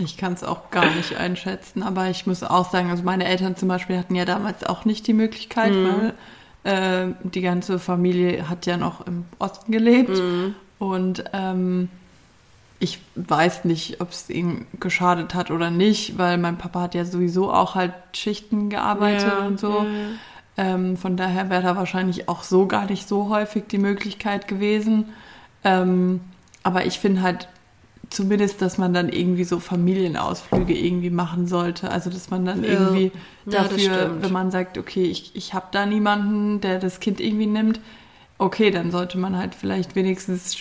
Speaker 2: Ich kann es auch gar nicht einschätzen, aber ich muss auch sagen, also meine Eltern zum Beispiel hatten ja damals auch nicht die Möglichkeit, weil äh, die ganze Familie hat ja noch im Osten gelebt und ähm, ich weiß nicht, ob es ihm geschadet hat oder nicht, weil mein Papa hat ja sowieso auch halt Schichten gearbeitet
Speaker 1: Ja,
Speaker 2: und so. Ähm, von daher wäre da wahrscheinlich auch so gar nicht so häufig die Möglichkeit gewesen. Ähm, aber ich finde halt zumindest, dass man dann irgendwie so Familienausflüge irgendwie machen sollte. Also dass man dann
Speaker 1: Ja.
Speaker 2: irgendwie
Speaker 1: Ja,
Speaker 2: dafür,
Speaker 1: stimmt.
Speaker 2: wenn man sagt, okay, ich, ich habe da niemanden, der das Kind irgendwie nimmt, okay, dann sollte man halt vielleicht wenigstens,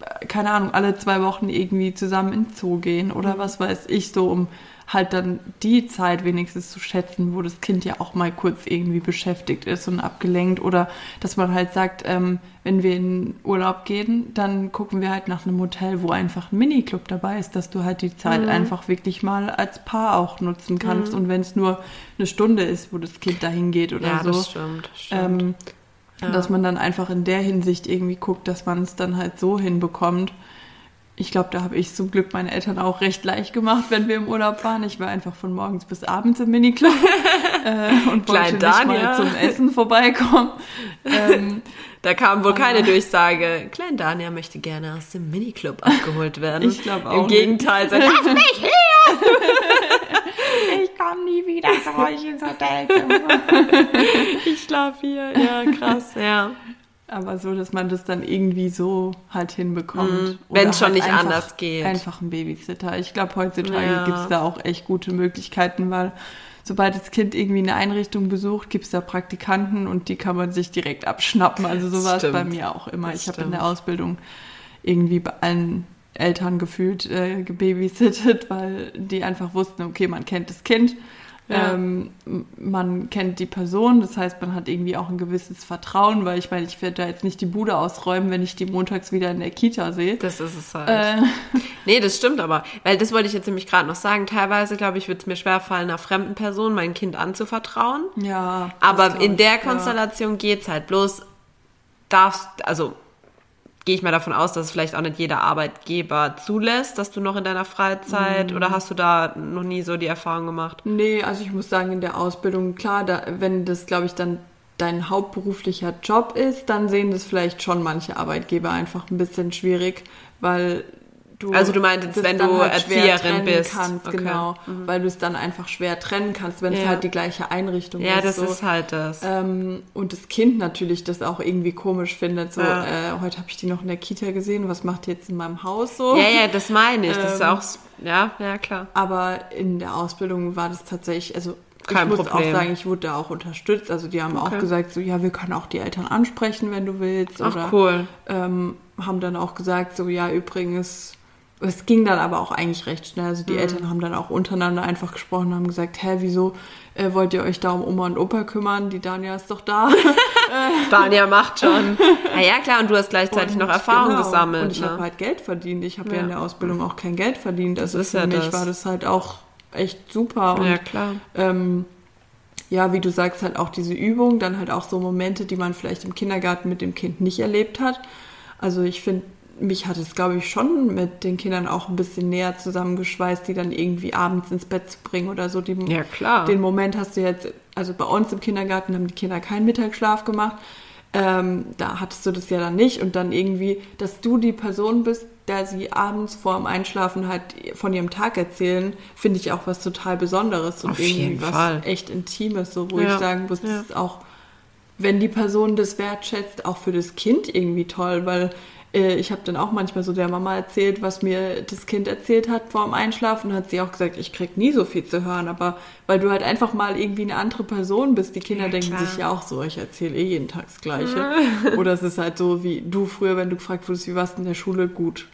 Speaker 2: äh, keine Ahnung, alle zwei Wochen irgendwie zusammen in den Zoo gehen oder
Speaker 1: Mhm.
Speaker 2: was weiß ich, so um halt dann die Zeit wenigstens zu schätzen, wo das Kind ja auch mal kurz irgendwie beschäftigt ist und abgelenkt oder dass man halt sagt, ähm, wenn wir in Urlaub gehen, dann gucken wir halt nach einem Hotel, wo einfach ein Miniclub dabei ist, dass du halt die Zeit
Speaker 1: Mhm.
Speaker 2: einfach wirklich mal als Paar auch nutzen kannst und wenn es nur eine Stunde ist, wo das Kind dahin geht oder
Speaker 1: ja,
Speaker 2: so.
Speaker 1: das stimmt. Das stimmt.
Speaker 2: Ähm,
Speaker 1: Ja.
Speaker 2: Dass man dann einfach in der Hinsicht irgendwie guckt, dass man es dann halt so hinbekommt. Ich glaube, da habe ich zum Glück meine Eltern auch recht leicht gemacht, wenn wir im Urlaub waren. Ich war einfach von morgens bis abends im Miniclub äh, und wollte
Speaker 1: Klein
Speaker 2: nicht
Speaker 1: Daniel.
Speaker 2: mal zum Essen vorbeikommen. ähm,
Speaker 1: da kam wohl keine Durchsage. Klein Dania möchte gerne aus dem Miniclub abgeholt werden.
Speaker 2: Ich glaub auch
Speaker 1: Im
Speaker 2: nicht.
Speaker 1: Gegenteil, sagt,
Speaker 2: ich komme nie wieder zu euch ins Hotel.
Speaker 1: ich schlaf hier. Ja, krass, ja.
Speaker 2: Aber so, dass man das dann irgendwie so halt hinbekommt.
Speaker 1: Mhm.
Speaker 2: Oder
Speaker 1: Wenn's schon
Speaker 2: halt
Speaker 1: nicht
Speaker 2: einfach,
Speaker 1: anders geht.
Speaker 2: Einfach ein Babysitter. Ich glaube, heutzutage
Speaker 1: Ja.
Speaker 2: gibt's da auch echt gute Möglichkeiten, weil sobald das Kind irgendwie eine Einrichtung besucht, gibt's da Praktikanten und die kann man sich direkt abschnappen. Also so war es bei mir auch immer.
Speaker 1: Das
Speaker 2: ich habe in der Ausbildung irgendwie bei allen Eltern gefühlt äh, gebabysittet, weil die einfach wussten, okay, man kennt das Kind.
Speaker 1: Ja.
Speaker 2: Ähm, man kennt die Person, das heißt, man hat irgendwie auch ein gewisses Vertrauen, weil ich meine, ich werde da jetzt nicht die Bude ausräumen, wenn ich die montags wieder in der Kita sehe.
Speaker 1: Das ist es halt.
Speaker 2: Äh,
Speaker 1: Nee, das stimmt aber. Weil das wollte ich jetzt nämlich gerade noch sagen. Teilweise, glaube ich, wird es mir schwerfallen, einer fremden Person mein Kind anzuvertrauen.
Speaker 2: ja.
Speaker 1: Aber in
Speaker 2: ich,
Speaker 1: der
Speaker 2: ja.
Speaker 1: Konstellation geht's halt. Bloß darfst, also gehe ich mal davon aus, dass es vielleicht auch nicht jeder Arbeitgeber zulässt, dass du noch in deiner
Speaker 2: Mhm.
Speaker 1: Freizeit oder hast du da noch nie so die Erfahrung gemacht?
Speaker 2: Nee, also ich muss sagen, in der Ausbildung, klar, da, wenn das, glaube ich, dann dein hauptberuflicher Job ist, dann sehen das vielleicht schon manche Arbeitgeber einfach ein bisschen schwierig, weil du.
Speaker 1: Also du meintest, wenn du
Speaker 2: schwer
Speaker 1: Erzieherin bist.
Speaker 2: Kannst,
Speaker 1: Okay. Mhm.
Speaker 2: Genau, weil du es dann einfach schwer trennen kannst, wenn es
Speaker 1: Ja.
Speaker 2: halt die gleiche Einrichtung
Speaker 1: Ja,
Speaker 2: ist.
Speaker 1: das
Speaker 2: so.
Speaker 1: ist halt das.
Speaker 2: Ähm, und das Kind natürlich das auch irgendwie komisch findet. So,
Speaker 1: Ja.
Speaker 2: äh, heute habe ich die noch in der Kita gesehen, was macht die jetzt in meinem Haus so?
Speaker 1: ja, ja, das meine ich. Das ist
Speaker 2: Ähm,
Speaker 1: auch, s- ja, ja, klar.
Speaker 2: Aber in der Ausbildung war das tatsächlich, also
Speaker 1: Kein
Speaker 2: ich muss
Speaker 1: Problem.
Speaker 2: auch sagen, ich wurde da auch unterstützt. Also die haben auch
Speaker 1: Okay.
Speaker 2: gesagt, so ja, wir können auch die Eltern ansprechen, wenn du willst.
Speaker 1: Ach,
Speaker 2: oder
Speaker 1: cool.
Speaker 2: ähm, haben dann auch gesagt, so ja, übrigens, es ging dann aber auch eigentlich recht schnell. Also die mhm. Eltern haben dann auch untereinander einfach gesprochen, haben gesagt, hä, wieso äh, wollt ihr euch da um Oma und Opa kümmern? Die Dania ist doch da.
Speaker 1: Dania macht schon. Na ja, klar, und du hast gleichzeitig und, noch Erfahrung genau. gesammelt.
Speaker 2: Und ich ne? habe halt Geld verdient. Ich habe ja. ja. in der Ausbildung auch kein Geld verdient. Also für ja mich das. war das halt auch echt super. Und,
Speaker 1: ja, klar.
Speaker 2: Ähm, ja, wie du sagst, halt auch diese Übung, dann halt auch so Momente, die man vielleicht im Kindergarten mit dem Kind nicht erlebt hat. Also ich finde, mich hat es, glaube ich, schon mit den Kindern auch ein bisschen näher zusammengeschweißt, die dann irgendwie abends ins Bett zu bringen oder so. Die,
Speaker 1: ja, klar.
Speaker 2: Den Moment hast du jetzt, also bei uns im Kindergarten haben die Kinder keinen Mittagsschlaf gemacht. Ähm, da hattest du das ja dann nicht und dann irgendwie, dass du die Person bist, der sie abends vor dem Einschlafen halt von ihrem Tag erzählen, finde ich auch was total Besonderes und
Speaker 1: Auf
Speaker 2: irgendwie
Speaker 1: was Fall.
Speaker 2: echt Intimes, so wo ja. ich sagen muss, ja. das ist auch, wenn die Person das wertschätzt, auch für das Kind irgendwie toll, weil ich habe dann auch manchmal so der Mama erzählt, was mir das Kind erzählt hat vor dem Einschlafen. hat sie auch gesagt, ich krieg nie so viel zu hören. Aber weil du halt einfach mal irgendwie eine andere Person bist, die Kinder ja, denken klar. sich ja auch so, ich erzähle eh jeden Tag das Gleiche. Oder es ist halt so wie du früher, wenn du gefragt wurdest, wie warst du in der Schule, gut.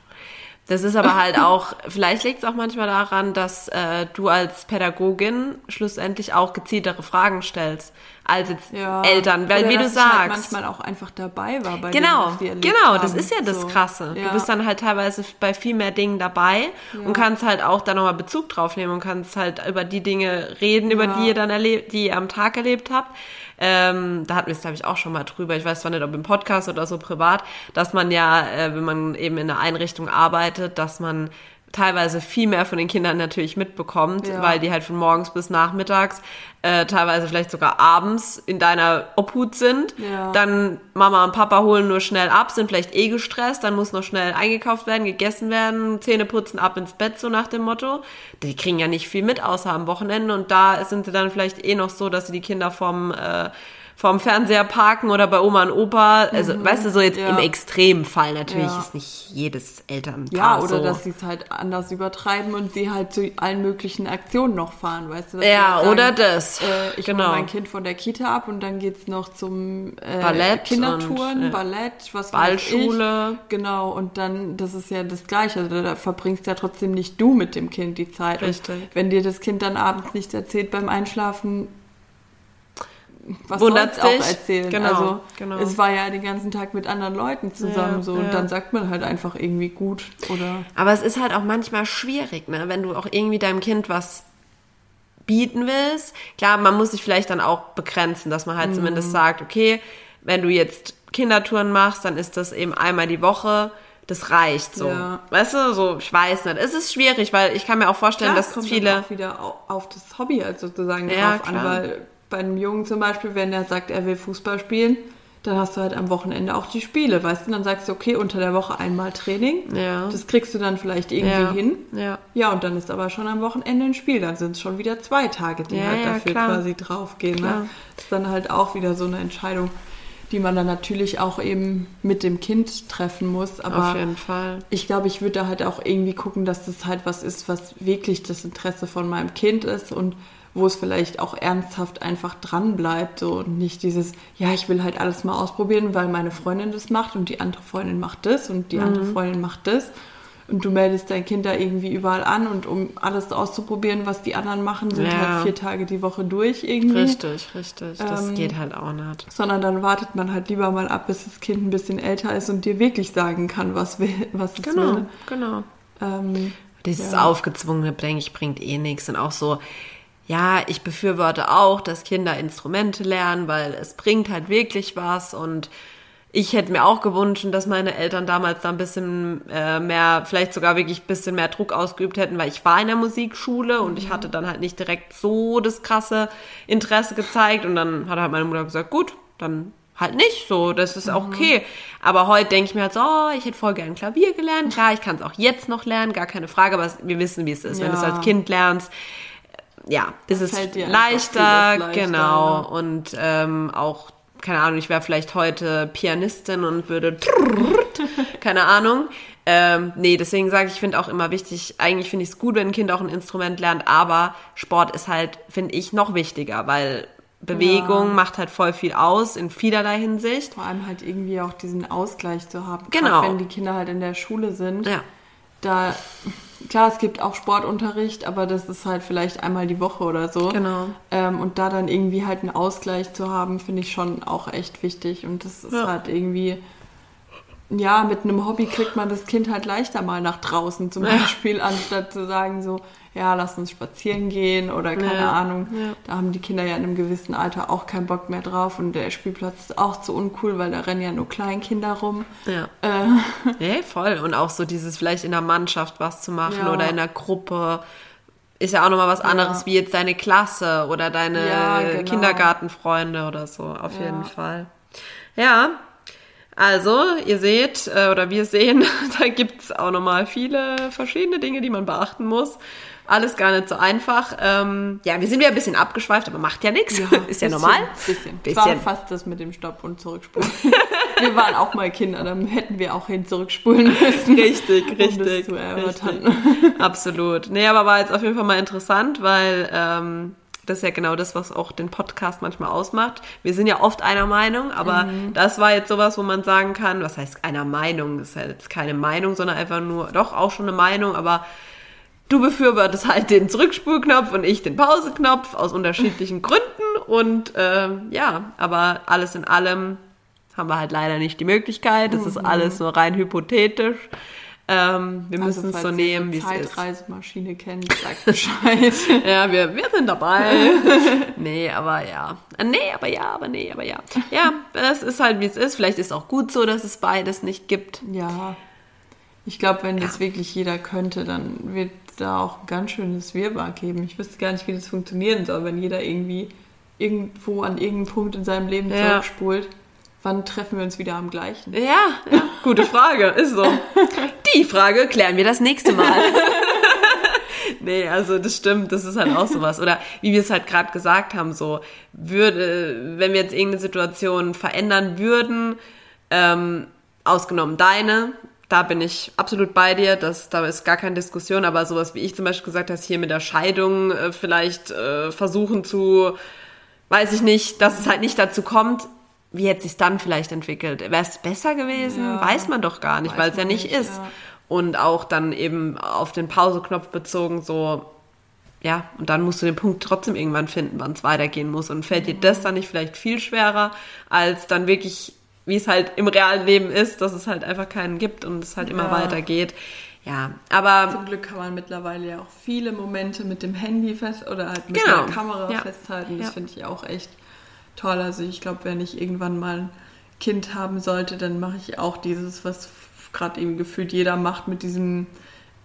Speaker 1: Das ist aber halt auch, vielleicht liegt es auch manchmal daran, dass äh, du als Pädagogin schlussendlich auch gezieltere Fragen stellst als jetzt ja. Eltern, weil wie du
Speaker 2: halt
Speaker 1: sagst,
Speaker 2: halt manchmal auch einfach dabei war bei
Speaker 1: genau,
Speaker 2: denen,
Speaker 1: genau, das ist ja das so. Krasse. Ja. Du bist dann halt teilweise bei viel mehr Dingen dabei ja. und kannst halt auch da nochmal Bezug drauf nehmen und kannst halt über die Dinge reden, über die ihr dann erlebt, die ihr am Tag erlebt habt. Ähm, da hatten wir es, glaube ich, auch schon mal drüber. Ich weiß zwar nicht, ob im Podcast oder so privat, dass man ja, äh, wenn man eben in einer Einrichtung arbeitet, dass man teilweise viel mehr von den Kindern natürlich mitbekommt, ja. weil die halt von morgens bis nachmittags, äh, teilweise vielleicht sogar abends in deiner Obhut sind. Ja. Dann Mama und Papa holen nur schnell ab, sind vielleicht eh gestresst, dann muss noch schnell eingekauft werden, gegessen werden, Zähne putzen, ab ins Bett, so nach dem Motto. Die kriegen ja nicht viel mit, außer am Wochenende und da sind sie dann vielleicht eh noch so, dass sie die Kinder vom äh, vorm Fernseher parken oder bei Oma und Opa. Also, mhm, weißt du, so jetzt ja. im Extremfall natürlich ja. ist nicht jedes Elternpaar
Speaker 2: Ja, oder
Speaker 1: so.
Speaker 2: dass sie es halt anders übertreiben und sie halt zu allen möglichen Aktionen noch fahren, weißt du?
Speaker 1: Ja, halt sagen, oder das.
Speaker 2: Äh, ich genau. hole mein Kind von der Kita ab und dann geht's noch zum äh, Ballett Kindertouren, und, äh, Ballett, was
Speaker 1: Ballschule.
Speaker 2: Genau, und dann, das ist ja das Gleiche. Also, da verbringst ja trotzdem nicht du mit dem Kind die Zeit.
Speaker 1: Richtig.
Speaker 2: Und wenn dir das Kind dann abends nichts erzählt beim Einschlafen, was
Speaker 1: Wundert
Speaker 2: auch erzählen?
Speaker 1: Genau,
Speaker 2: also
Speaker 1: genau.
Speaker 2: es war ja den ganzen Tag mit anderen Leuten zusammen ja, so und ja. dann sagt man halt einfach irgendwie gut oder.
Speaker 1: Aber es ist halt auch manchmal schwierig, ne, wenn du auch irgendwie deinem Kind was bieten willst. Klar, man muss sich vielleicht dann auch begrenzen, dass man halt mhm. zumindest sagt, okay, wenn du jetzt Kindertouren machst, dann ist das eben einmal die Woche das reicht so. Ja. Weißt du, so, ich weiß nicht. Es ist schwierig, weil ich kann mir auch vorstellen,
Speaker 2: Klar,
Speaker 1: dass
Speaker 2: kommt
Speaker 1: viele.
Speaker 2: Dann auch wieder auf das Hobby halt sozusagen ja, drauf klar. an, weil bei einem Jungen zum Beispiel, wenn er sagt, er will Fußball spielen, dann hast du halt am Wochenende auch die Spiele, weißt du? Dann sagst du, okay, unter der Woche einmal Training.
Speaker 1: Ja.
Speaker 2: Das kriegst du dann vielleicht irgendwie
Speaker 1: ja.
Speaker 2: hin.
Speaker 1: Ja.
Speaker 2: Ja, und dann ist aber schon am Wochenende ein Spiel. Dann sind es schon wieder zwei Tage, die
Speaker 1: ja,
Speaker 2: halt dafür
Speaker 1: klar.
Speaker 2: quasi draufgehen. Ne? Das ist dann halt auch wieder so eine Entscheidung, die man dann natürlich auch eben mit dem Kind treffen muss. Aber
Speaker 1: Auf jeden Fall.
Speaker 2: Ich glaube, ich würde da halt auch irgendwie gucken, dass das halt was ist, was wirklich das Interesse von meinem Kind ist und wo es vielleicht auch ernsthaft einfach dran bleibt so und nicht dieses, ja, ich will halt alles mal ausprobieren, weil meine Freundin das macht und die andere Freundin macht das und die mhm. andere Freundin macht das und du meldest dein Kind da irgendwie überall an und um alles auszuprobieren, was die anderen machen, sind ja. halt vier Tage die Woche durch irgendwie.
Speaker 1: Richtig, richtig. Das ähm, geht halt auch nicht.
Speaker 2: Sondern dann wartet man halt lieber mal ab, bis das Kind ein bisschen älter ist und dir wirklich sagen kann, was will, was es
Speaker 1: genau,
Speaker 2: will.
Speaker 1: Genau,
Speaker 2: genau. Ähm,
Speaker 1: Dieses ja. Aufgezwungene, denke ich, bringt eh nichts. Und auch so, ja, ich befürworte auch, dass Kinder Instrumente lernen, weil es bringt halt wirklich was und ich hätte mir auch gewünscht, dass meine Eltern damals da ein bisschen äh, mehr, vielleicht sogar wirklich ein bisschen mehr Druck ausgeübt hätten, weil ich war in der Musikschule und ich mhm. hatte dann halt nicht direkt so das krasse Interesse gezeigt und dann hat halt meine Mutter gesagt, gut, dann halt nicht so, das ist auch mhm. okay. Aber heute denke ich mir halt so, oh, ich hätte voll gern Klavier gelernt. Klar, ich kann es auch jetzt noch lernen, gar keine Frage, aber wir wissen, wie es ist, ja. wenn du es als Kind lernst ja, ist es leichter, leichter, genau. Ne? Und ähm, auch, keine Ahnung, ich wäre vielleicht heute Pianistin und würde, keine Ahnung. Ähm, nee, deswegen sage ich, ich finde auch immer wichtig, eigentlich finde ich es gut, wenn ein Kind auch ein Instrument lernt, aber Sport ist halt, finde ich, noch wichtiger, weil Bewegung ja. macht halt voll viel aus in vielerlei Hinsicht.
Speaker 2: Vor allem halt irgendwie auch diesen Ausgleich zu haben.
Speaker 1: Genau.
Speaker 2: Wenn die Kinder halt in der Schule sind.
Speaker 1: Ja
Speaker 2: da, klar, es gibt auch Sportunterricht, aber das ist halt vielleicht einmal die Woche oder so.
Speaker 1: Genau.
Speaker 2: Ähm, und da dann irgendwie halt einen Ausgleich zu haben, finde ich schon auch echt wichtig. Und das ist
Speaker 1: Ja.
Speaker 2: halt irgendwie, ja, mit einem Hobby kriegt man das Kind halt leichter mal nach draußen zum Beispiel, anstatt zu sagen so, ja, lass uns spazieren gehen oder keine
Speaker 1: Ja.
Speaker 2: Ahnung.
Speaker 1: Ja.
Speaker 2: Da haben die Kinder ja in einem gewissen Alter auch keinen Bock mehr drauf und der Spielplatz ist auch zu uncool, weil da rennen ja nur Kleinkinder rum.
Speaker 1: Ja.
Speaker 2: Äh,
Speaker 1: Ja, voll. Und auch so dieses vielleicht in der Mannschaft was zu machen
Speaker 2: Ja.
Speaker 1: oder in der Gruppe. Ist ja auch nochmal was anderes
Speaker 2: Ja.
Speaker 1: wie jetzt deine Klasse oder deine
Speaker 2: Ja, genau.
Speaker 1: Kindergartenfreunde oder so, auf
Speaker 2: Ja.
Speaker 1: jeden Fall. Ja, also ihr seht äh, oder wir sehen, da gibt's auch nochmal viele verschiedene Dinge, die man beachten muss. Alles gar nicht so einfach. Ähm, ja, wir sind ja ein bisschen abgeschweift, aber macht ja nichts. Ist ja
Speaker 2: bisschen,
Speaker 1: normal.
Speaker 2: Bisschen.
Speaker 1: Bisschen.
Speaker 2: War fast das mit dem Stopp und Zurückspulen. wir waren auch mal Kinder, dann hätten wir auch hin zurückspulen müssen.
Speaker 1: Richtig,
Speaker 2: um
Speaker 1: richtig.
Speaker 2: Das
Speaker 1: richtig. Absolut. Nee, aber war jetzt auf jeden Fall mal interessant, weil ähm, das ist ja genau das, was auch den Podcast manchmal ausmacht. Wir sind ja oft einer Meinung, aber das war jetzt sowas, wo man sagen kann, was heißt einer Meinung? Das ist ja jetzt keine Meinung, sondern einfach nur, doch auch schon eine Meinung, aber du befürwortest halt den Zurückspulknopf und ich den Pauseknopf aus unterschiedlichen Gründen und ähm, ja, aber alles in allem haben wir halt leider nicht die Möglichkeit. Das ist alles nur rein hypothetisch. Ähm, wir müssen es so nehmen, wie es ist.
Speaker 2: Zeitreisemaschine kennt, sagt Bescheid.
Speaker 1: Ja, wir, wir sind dabei. nee, aber ja. Äh, Nee, aber ja, aber nee, aber ja. Ja, es ist halt, wie es ist. Vielleicht ist auch gut so, dass es beides nicht gibt.
Speaker 2: ja. Ich glaube, wenn das wirklich jeder könnte, dann wird da auch ein ganz schönes Wirrwarr geben. Ich wüsste gar nicht, wie das funktionieren soll, wenn jeder irgendwie irgendwo an irgendeinem Punkt in seinem Leben
Speaker 1: Ja.
Speaker 2: zurückspult. Wann treffen wir uns wieder am gleichen?
Speaker 1: Ja, ja, gute Frage, ist so. Die Frage klären wir das nächste Mal. nee, also das stimmt, das ist halt auch sowas. Oder wie wir es halt gerade gesagt haben, so würde, wenn wir jetzt irgendeine Situation verändern würden, ähm, ausgenommen deine, da bin ich absolut bei dir, das, da ist gar keine Diskussion, aber sowas wie ich zum Beispiel gesagt habe, hier mit der Scheidung äh, vielleicht äh, versuchen zu, weiß ich nicht, dass es halt nicht dazu kommt, wie hätte sich dann vielleicht entwickelt? Wäre es besser gewesen?
Speaker 2: Ja.
Speaker 1: Weiß man doch gar nicht, weil es ja nicht, ist.
Speaker 2: ja.
Speaker 1: Und auch dann eben auf den Pauseknopf bezogen, so, ja, und dann musst du den Punkt trotzdem irgendwann finden, wann es weitergehen muss. Und fällt dir das dann nicht vielleicht viel schwerer, als dann wirklich, wie es halt im realen Leben ist, dass es halt einfach keinen gibt und es halt immer
Speaker 2: Ja.
Speaker 1: weitergeht. Ja, aber
Speaker 2: Zum Glück kann man mittlerweile ja auch viele Momente mit dem Handy fest oder halt mit
Speaker 1: Genau.
Speaker 2: der Kamera
Speaker 1: Ja.
Speaker 2: festhalten. Das
Speaker 1: Ja.
Speaker 2: finde ich auch echt toll. Also ich glaube, wenn ich irgendwann mal ein Kind haben sollte, dann mache ich auch dieses, was gerade eben gefühlt jeder macht mit diesem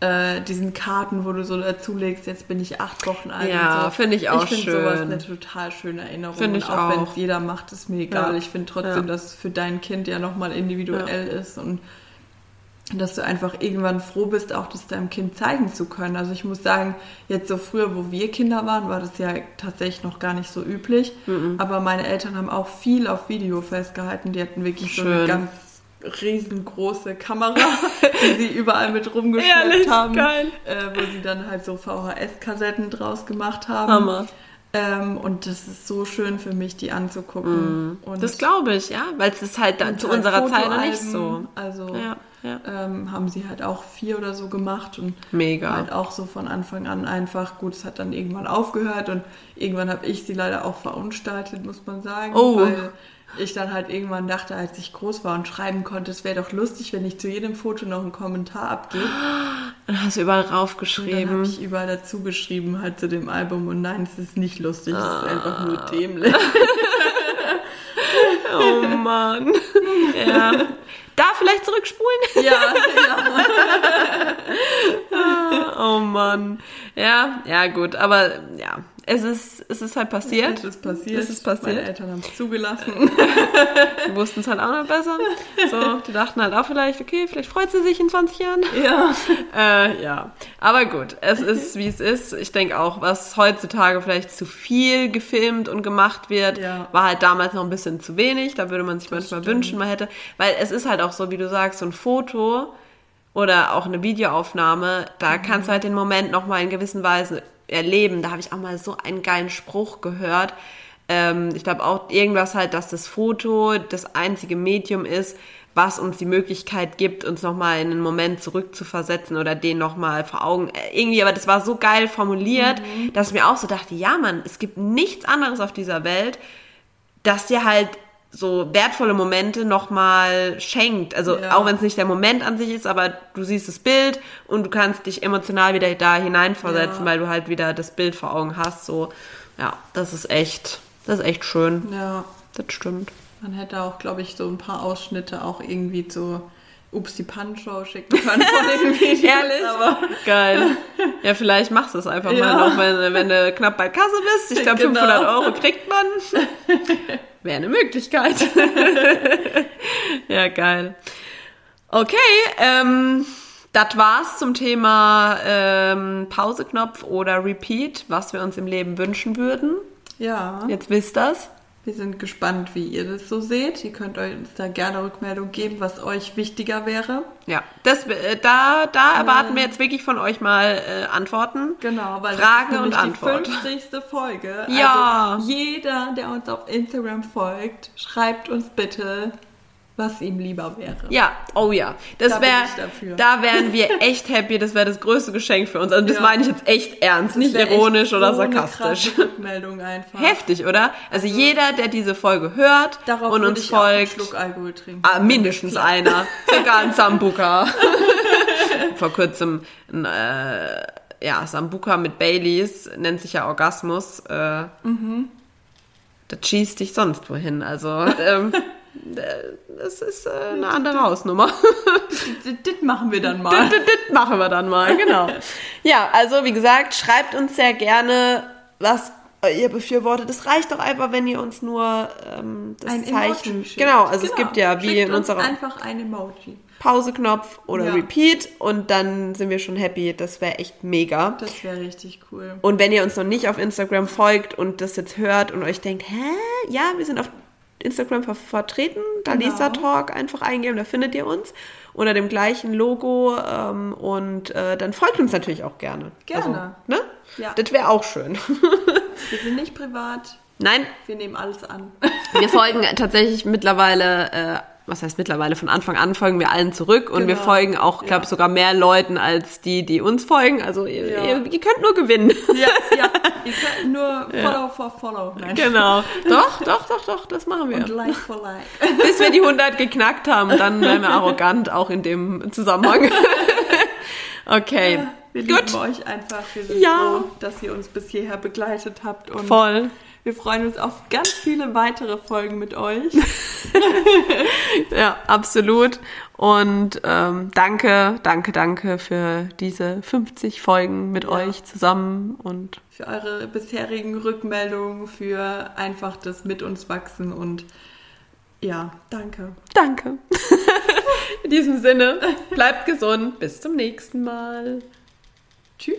Speaker 2: äh, diesen Karten, wo du so dazulegst, jetzt bin ich acht Wochen alt.
Speaker 1: Ja,
Speaker 2: so.
Speaker 1: finde ich auch
Speaker 2: Ich finde sowas
Speaker 1: schön.
Speaker 2: eine total schöne Erinnerung.
Speaker 1: Finde
Speaker 2: Und
Speaker 1: ich
Speaker 2: auch wenn
Speaker 1: auch.
Speaker 2: es jeder macht, ist mir egal.
Speaker 1: Ja.
Speaker 2: Ich finde trotzdem,
Speaker 1: Ja.
Speaker 2: dass es für dein Kind ja nochmal individuell ist und dass du einfach irgendwann froh bist, auch das deinem Kind zeigen zu können. Also ich muss sagen, jetzt so früher, wo wir Kinder waren, war das ja tatsächlich noch gar nicht so üblich. Aber meine Eltern haben auch viel auf Video festgehalten. Die hatten wirklich so eine
Speaker 1: Schön.
Speaker 2: ganz riesengroße Kamera, die sie überall mit rumgeschleppt
Speaker 1: Ehrlich,
Speaker 2: haben,
Speaker 1: geil.
Speaker 2: äh, wo sie dann halt so VHS-Kassetten draus gemacht haben.
Speaker 1: Hammer.
Speaker 2: Ähm, und das ist so schön für mich, die anzugucken. Und
Speaker 1: Mhm. das glaube ich, ja, weil es ist halt zu
Speaker 2: halt
Speaker 1: unserer Zeit noch nicht so.
Speaker 2: Also
Speaker 1: Ja, ja.
Speaker 2: ähm, haben sie halt auch vier oder so gemacht und
Speaker 1: Mega.
Speaker 2: halt auch so von Anfang an einfach gut. Es hat dann irgendwann aufgehört und irgendwann habe ich sie leider auch verunstaltet, muss man sagen,
Speaker 1: Oh.
Speaker 2: weil ich dann halt irgendwann dachte, als ich groß war und schreiben konnte, es wäre doch lustig, wenn ich zu jedem Foto noch einen Kommentar abgebe.
Speaker 1: Dann hast du überall
Speaker 2: Und dann habe
Speaker 1: raufgeschrieben.
Speaker 2: ich überall dazu geschrieben halt zu dem Album und nein, es ist nicht lustig, es ist einfach
Speaker 1: Ah.
Speaker 2: nur dämlich.
Speaker 1: Oh Mann. ja. Da vielleicht zurückspulen?
Speaker 2: ja, ja.
Speaker 1: Oh Mann. Ja, ja gut, aber ja, es ist, es ist halt passiert.
Speaker 2: Es ist passiert.
Speaker 1: Es ist passiert.
Speaker 2: Meine Eltern haben es zugelassen.
Speaker 1: Die wussten es halt auch noch besser. So, die dachten halt auch vielleicht, okay, vielleicht freut sie sich in 20 Jahren.
Speaker 2: ja.
Speaker 1: Äh, ja, aber gut, es ist wie es ist. Ich denke auch, was heutzutage vielleicht zu viel gefilmt und gemacht wird,
Speaker 2: Ja.
Speaker 1: war halt damals noch ein bisschen zu wenig. Da würde man sich manchmal
Speaker 2: stimmt.
Speaker 1: wünschen, man hätte, weil es ist halt auch so, wie du sagst, so ein Foto oder auch eine Videoaufnahme, da
Speaker 2: Mhm.
Speaker 1: kannst du halt den Moment noch mal in gewissen Weise erleben. Da habe ich auch mal so einen geilen Spruch gehört. Ähm, ich glaube auch irgendwas halt, dass das Foto das einzige Medium ist, was uns die Möglichkeit gibt, uns nochmal in einen Moment zurückzuversetzen oder den nochmal vor Augen. Äh, irgendwie, aber das war so geil formuliert,
Speaker 2: Mhm.
Speaker 1: dass ich mir auch so dachte, ja Mann, es gibt nichts anderes auf dieser Welt, das dir halt so wertvolle Momente nochmal schenkt. Also
Speaker 2: Ja.
Speaker 1: auch wenn es nicht der Moment an sich ist, aber du siehst das Bild und du kannst dich emotional wieder da hineinversetzen,
Speaker 2: Ja.
Speaker 1: weil du halt wieder das Bild vor Augen hast. So, ja, das ist echt, das ist echt schön.
Speaker 2: Ja,
Speaker 1: Das stimmt.
Speaker 2: man hätte auch, glaube ich, so ein paar Ausschnitte auch irgendwie zu Ups die Punch-Show schicken können von den Videos.
Speaker 1: Ehrlich?
Speaker 2: Aber
Speaker 1: Geil. Ja, vielleicht machst du es einfach
Speaker 2: Ja.
Speaker 1: mal noch, wenn, wenn du knapp bei Kasse bist. Ich glaube,
Speaker 2: Genau.
Speaker 1: 500 Euro kriegt man. Wäre eine Möglichkeit. ja, geil. Okay, ähm, das war's zum Thema ähm, Pauseknopf oder Repeat, was wir uns im Leben wünschen würden.
Speaker 2: ja,
Speaker 1: Jetzt wisst das.
Speaker 2: Wir sind gespannt, wie ihr das so seht. Ihr könnt uns da gerne Rückmeldung geben, was euch wichtiger wäre.
Speaker 1: Ja, das, äh, da, da erwarten wir jetzt wirklich von euch mal äh, Antworten.
Speaker 2: Genau, weil
Speaker 1: Fragen
Speaker 2: das ist
Speaker 1: und
Speaker 2: nämlich
Speaker 1: Antwort.
Speaker 2: die 50. Folge.
Speaker 1: Ja.
Speaker 2: Also jeder, der uns auf Instagram folgt, schreibt uns bitte, was ihm lieber wäre.
Speaker 1: Ja, oh ja. Das
Speaker 2: Da
Speaker 1: wäre, da wären wir echt happy. Das wäre das größte Geschenk für uns. Also das
Speaker 2: Ja.
Speaker 1: meine ich jetzt echt ernst, nicht
Speaker 2: Das wär
Speaker 1: ironisch oder
Speaker 2: so
Speaker 1: sarkastisch.
Speaker 2: Rückmeldung einfach.
Speaker 1: Heftig, oder? Also jeder, der diese Folge hört
Speaker 2: Darauf
Speaker 1: und uns
Speaker 2: ich auch einen
Speaker 1: folgt,
Speaker 2: Schluck Alkohol trinken.
Speaker 1: ah, mindestens einer, sogar ein Sambuka. Vor kurzem ein äh, ja, Sambuka mit Baileys, nennt sich ja Orgasmus. Äh,
Speaker 2: Mhm.
Speaker 1: Das schießt dich sonst wohin. Also ähm, äh, das ist äh, eine andere Hausnummer.
Speaker 2: Das, machen wir dann mal.
Speaker 1: das, machen wir dann mal, genau. Ja, also wie gesagt, schreibt uns sehr gerne, was ihr befürwortet. Es reicht doch einfach, wenn ihr uns nur ähm, das
Speaker 2: Ein
Speaker 1: Zeichen.
Speaker 2: Emoji schickt.
Speaker 1: Genau, also es gibt ja wie
Speaker 2: Schickt
Speaker 1: in
Speaker 2: uns
Speaker 1: unserer
Speaker 2: einfach ein Emoji.
Speaker 1: Pauseknopf oder
Speaker 2: Ja.
Speaker 1: Repeat und dann sind wir schon happy. Das wäre echt mega.
Speaker 2: Das wäre richtig cool.
Speaker 1: Und wenn ihr uns noch nicht auf Instagram folgt und das jetzt hört und euch denkt, hä, ja, wir sind auf Instagram ver vertreten, da
Speaker 2: Genau.
Speaker 1: Lisa Talk einfach eingeben, da findet ihr uns unter dem gleichen Logo ähm, und äh, dann folgt uns natürlich auch gerne.
Speaker 2: Gerne.
Speaker 1: Also, ne?
Speaker 2: Ja.
Speaker 1: Das wäre auch schön.
Speaker 2: Wir sind nicht privat.
Speaker 1: Nein,
Speaker 2: Wir nehmen alles an.
Speaker 1: wir folgen tatsächlich mittlerweile, äh, was heißt mittlerweile, von Anfang an folgen wir allen zurück und wir
Speaker 2: Genau.
Speaker 1: folgen auch, glaube
Speaker 2: Ja.
Speaker 1: sogar mehr Leuten als die, die uns folgen. Also ihr,
Speaker 2: Ja.
Speaker 1: ihr, ihr könnt nur gewinnen.
Speaker 2: ja, ja. Ihr könnt nur Follow for Follow. Nein.
Speaker 1: Genau. Doch, doch, doch, doch, das machen wir.
Speaker 2: Und Like for Like.
Speaker 1: Bis wir die 100 geknackt haben, dann werden wir arrogant, auch in dem Zusammenhang. Okay,
Speaker 2: Wir
Speaker 1: gut,
Speaker 2: lieben euch einfach. Wir sind
Speaker 1: Ja.
Speaker 2: froh, dass ihr uns bis hierher begleitet habt. Und
Speaker 1: voll.
Speaker 2: Wir freuen uns auf ganz viele weitere Folgen mit euch.
Speaker 1: Ja, absolut. Und ähm, danke, danke, danke für diese 50 Folgen mit
Speaker 2: Ja.
Speaker 1: euch zusammen und
Speaker 2: Für eure bisherigen Rückmeldungen, für einfach das mit uns wachsen und ja, danke.
Speaker 1: danke. In diesem Sinne, bleibt gesund. Bis zum nächsten Mal.
Speaker 2: Tschüss.